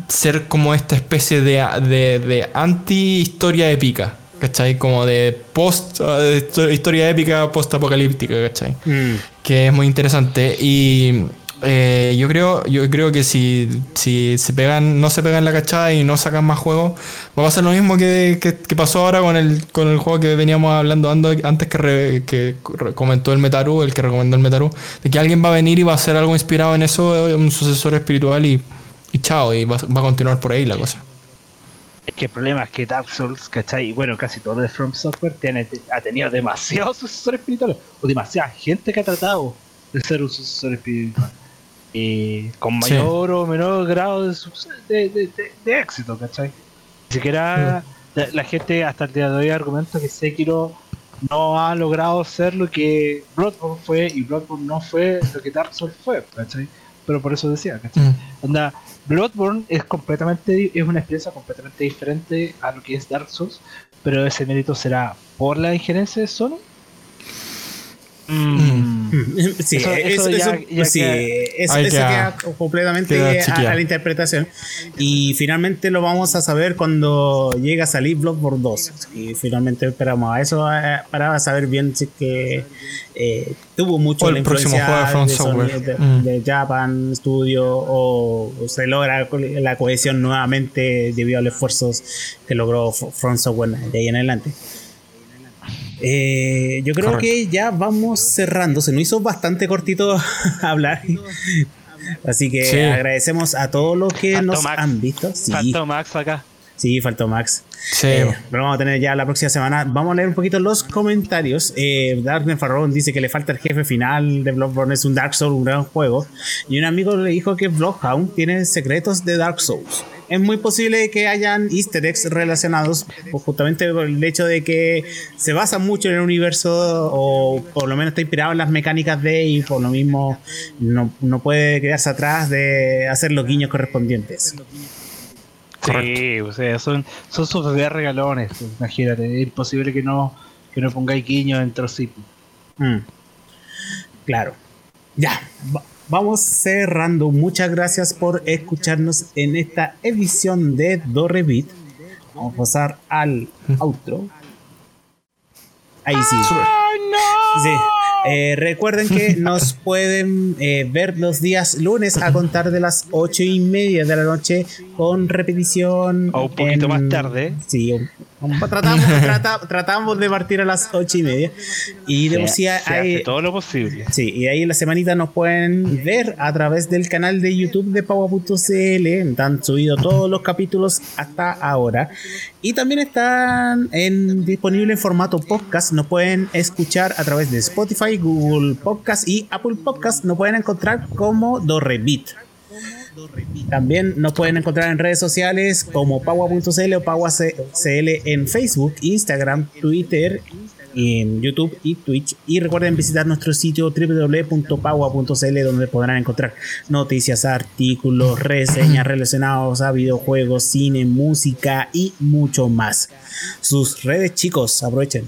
ser como esta especie de, de, anti-historia épica. ¿Cachai? Como de post, de historia épica post-apocalíptica, ¿cachai? Mm. Que es muy interesante. Y eh, yo creo, yo creo que si, si se pegan, no se pegan la cachada y no sacan más juegos, va a pasar lo mismo que, pasó ahora con el, con el juego que veníamos hablando antes que, que comentó el Metaru, el que recomendó el Metaru, de que alguien va a venir y va a hacer algo inspirado en eso, un sucesor espiritual y, y chao, y va, a continuar por ahí la cosa. Es que el problema es que Dark Souls, ¿cachai? Y bueno, casi todo de From Software tiene, ha tenido demasiados sucesores espirituales, o demasiada gente que ha tratado de ser un sucesor espiritual y con mayor o menor grado de, de, éxito, ¿cachai? Ni siquiera la, gente hasta el día de hoy argumenta que Sekiro no ha logrado ser lo que Bloodborne fue y Bloodborne no fue lo que Dark Souls fue, ¿cachai? Pero por eso decía, ¿cachai? Mm. Bloodborne es completamente, es una experiencia completamente diferente a lo que es Dark Souls, pero ese mérito será por la injerencia de Sony. Mm. Sí, eso, eso, sí, eso, queda, completamente a, la interpretación. Y finalmente lo vamos a saber cuando llegue a salir Bloodborne 2. Y finalmente esperamos a eso eh, para saber bien si es que eh, tuvo mucho la influencia de, mm. de, Japan Studio o, se logra la cohesión nuevamente debido a los esfuerzos que logró Front Software de ahí en adelante. Eh, yo creo que ya vamos cerrando. Se nos hizo bastante cortito hablar. Así que agradecemos a todos los que nos han visto. Sí. Faltó Max acá. Sí, faltó Max. Sí. Eh, pero vamos a tener ya la próxima semana. Vamos a leer un poquito los comentarios. Eh, Farron dice que le falta el jefe final de Bloodborne. Es un Dark Souls, un gran juego. Y un amigo le dijo que Bloodhound tiene secretos de Dark Souls es muy posible que hayan easter eggs relacionados pues, justamente por el hecho de que se basa mucho en el universo o por lo menos está inspirado en las mecánicas de y por lo mismo no, puede quedarse atrás de hacer los guiños correspondientes. Sí, o sea, son, son sus regalones, imagínate, es imposible que no, que no pongáis guiños dentro sí. Mm. Claro. Ya, vamos cerrando. Muchas gracias por escucharnos en esta edición de Dorrevit. Vamos a pasar al outro. Ahí sí. Sí. Eh, recuerden que nos pueden eh, ver los días lunes a contar de las ocho y media de la noche con repetición. O un poquito más tarde. Sí, tratamos, tratamos de partir a las ocho y media. Y de sí, todo lo posible. Sí, y ahí en la semanita nos pueden ver a través del canal de YouTube de Paua.cl. Han subido todos los capítulos hasta ahora. Y también están en, disponible en formato podcast. Nos pueden escuchar a través de Spotify, Google Podcast y Apple Podcast. Nos pueden encontrar como Dorrevit. También nos pueden encontrar en redes sociales como Pagua.cl o Pagua.cl en Facebook, Instagram, Twitter, en YouTube y Twitch. Y recuerden visitar nuestro sitio www.pagua.cl donde podrán encontrar noticias, artículos, reseñas relacionados a videojuegos, cine, música y mucho más. Sus redes chicos, aprovechen.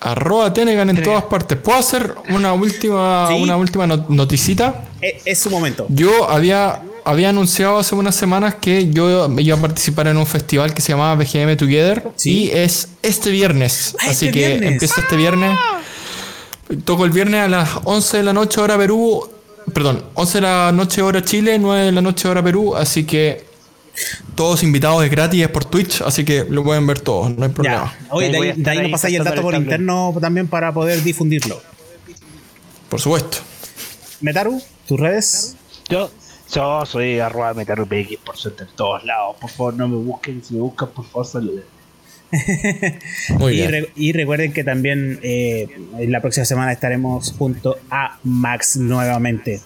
Arroba Tenegan en todas partes. ¿Puedo hacer una última, una última noticita? Es, es, su momento. Yo había, había anunciado hace unas semanas que yo iba a participar en un festival que se llamaba BGM Together. Y es este viernes. Ah, Así este que empieza este viernes. Toco el viernes a las 11 de la noche hora Perú. Perdón, 11 de la noche hora Chile, 9 de la noche hora Perú. Así que todos invitados es gratis, es por Twitch, así que lo pueden ver todos, no hay problema. Oye, de ahí, nos pasáis el dato por interno también para poder difundirlo. Por supuesto. Metaru, tus redes. Yo, yo soy arroba MetaruPX por suerte en todos lados. Por favor, no me busquen. Si me buscan, por favor, saluden. y, y, recuerden que también eh, en la próxima semana estaremos junto a Max nuevamente.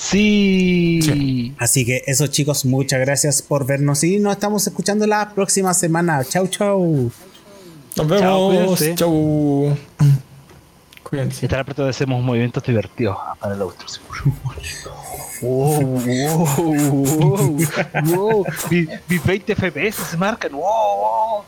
Sí. Así que eso chicos, muchas gracias por vernos y nos estamos escuchando la próxima semana. Chau, chau. Nos vemos. Chau. Cuídense. Y estar apretado hacemos movimientos divertidos para el otro. Wow, wow, wow, wow. Mis 20 FPS se marcan. Wow, wow.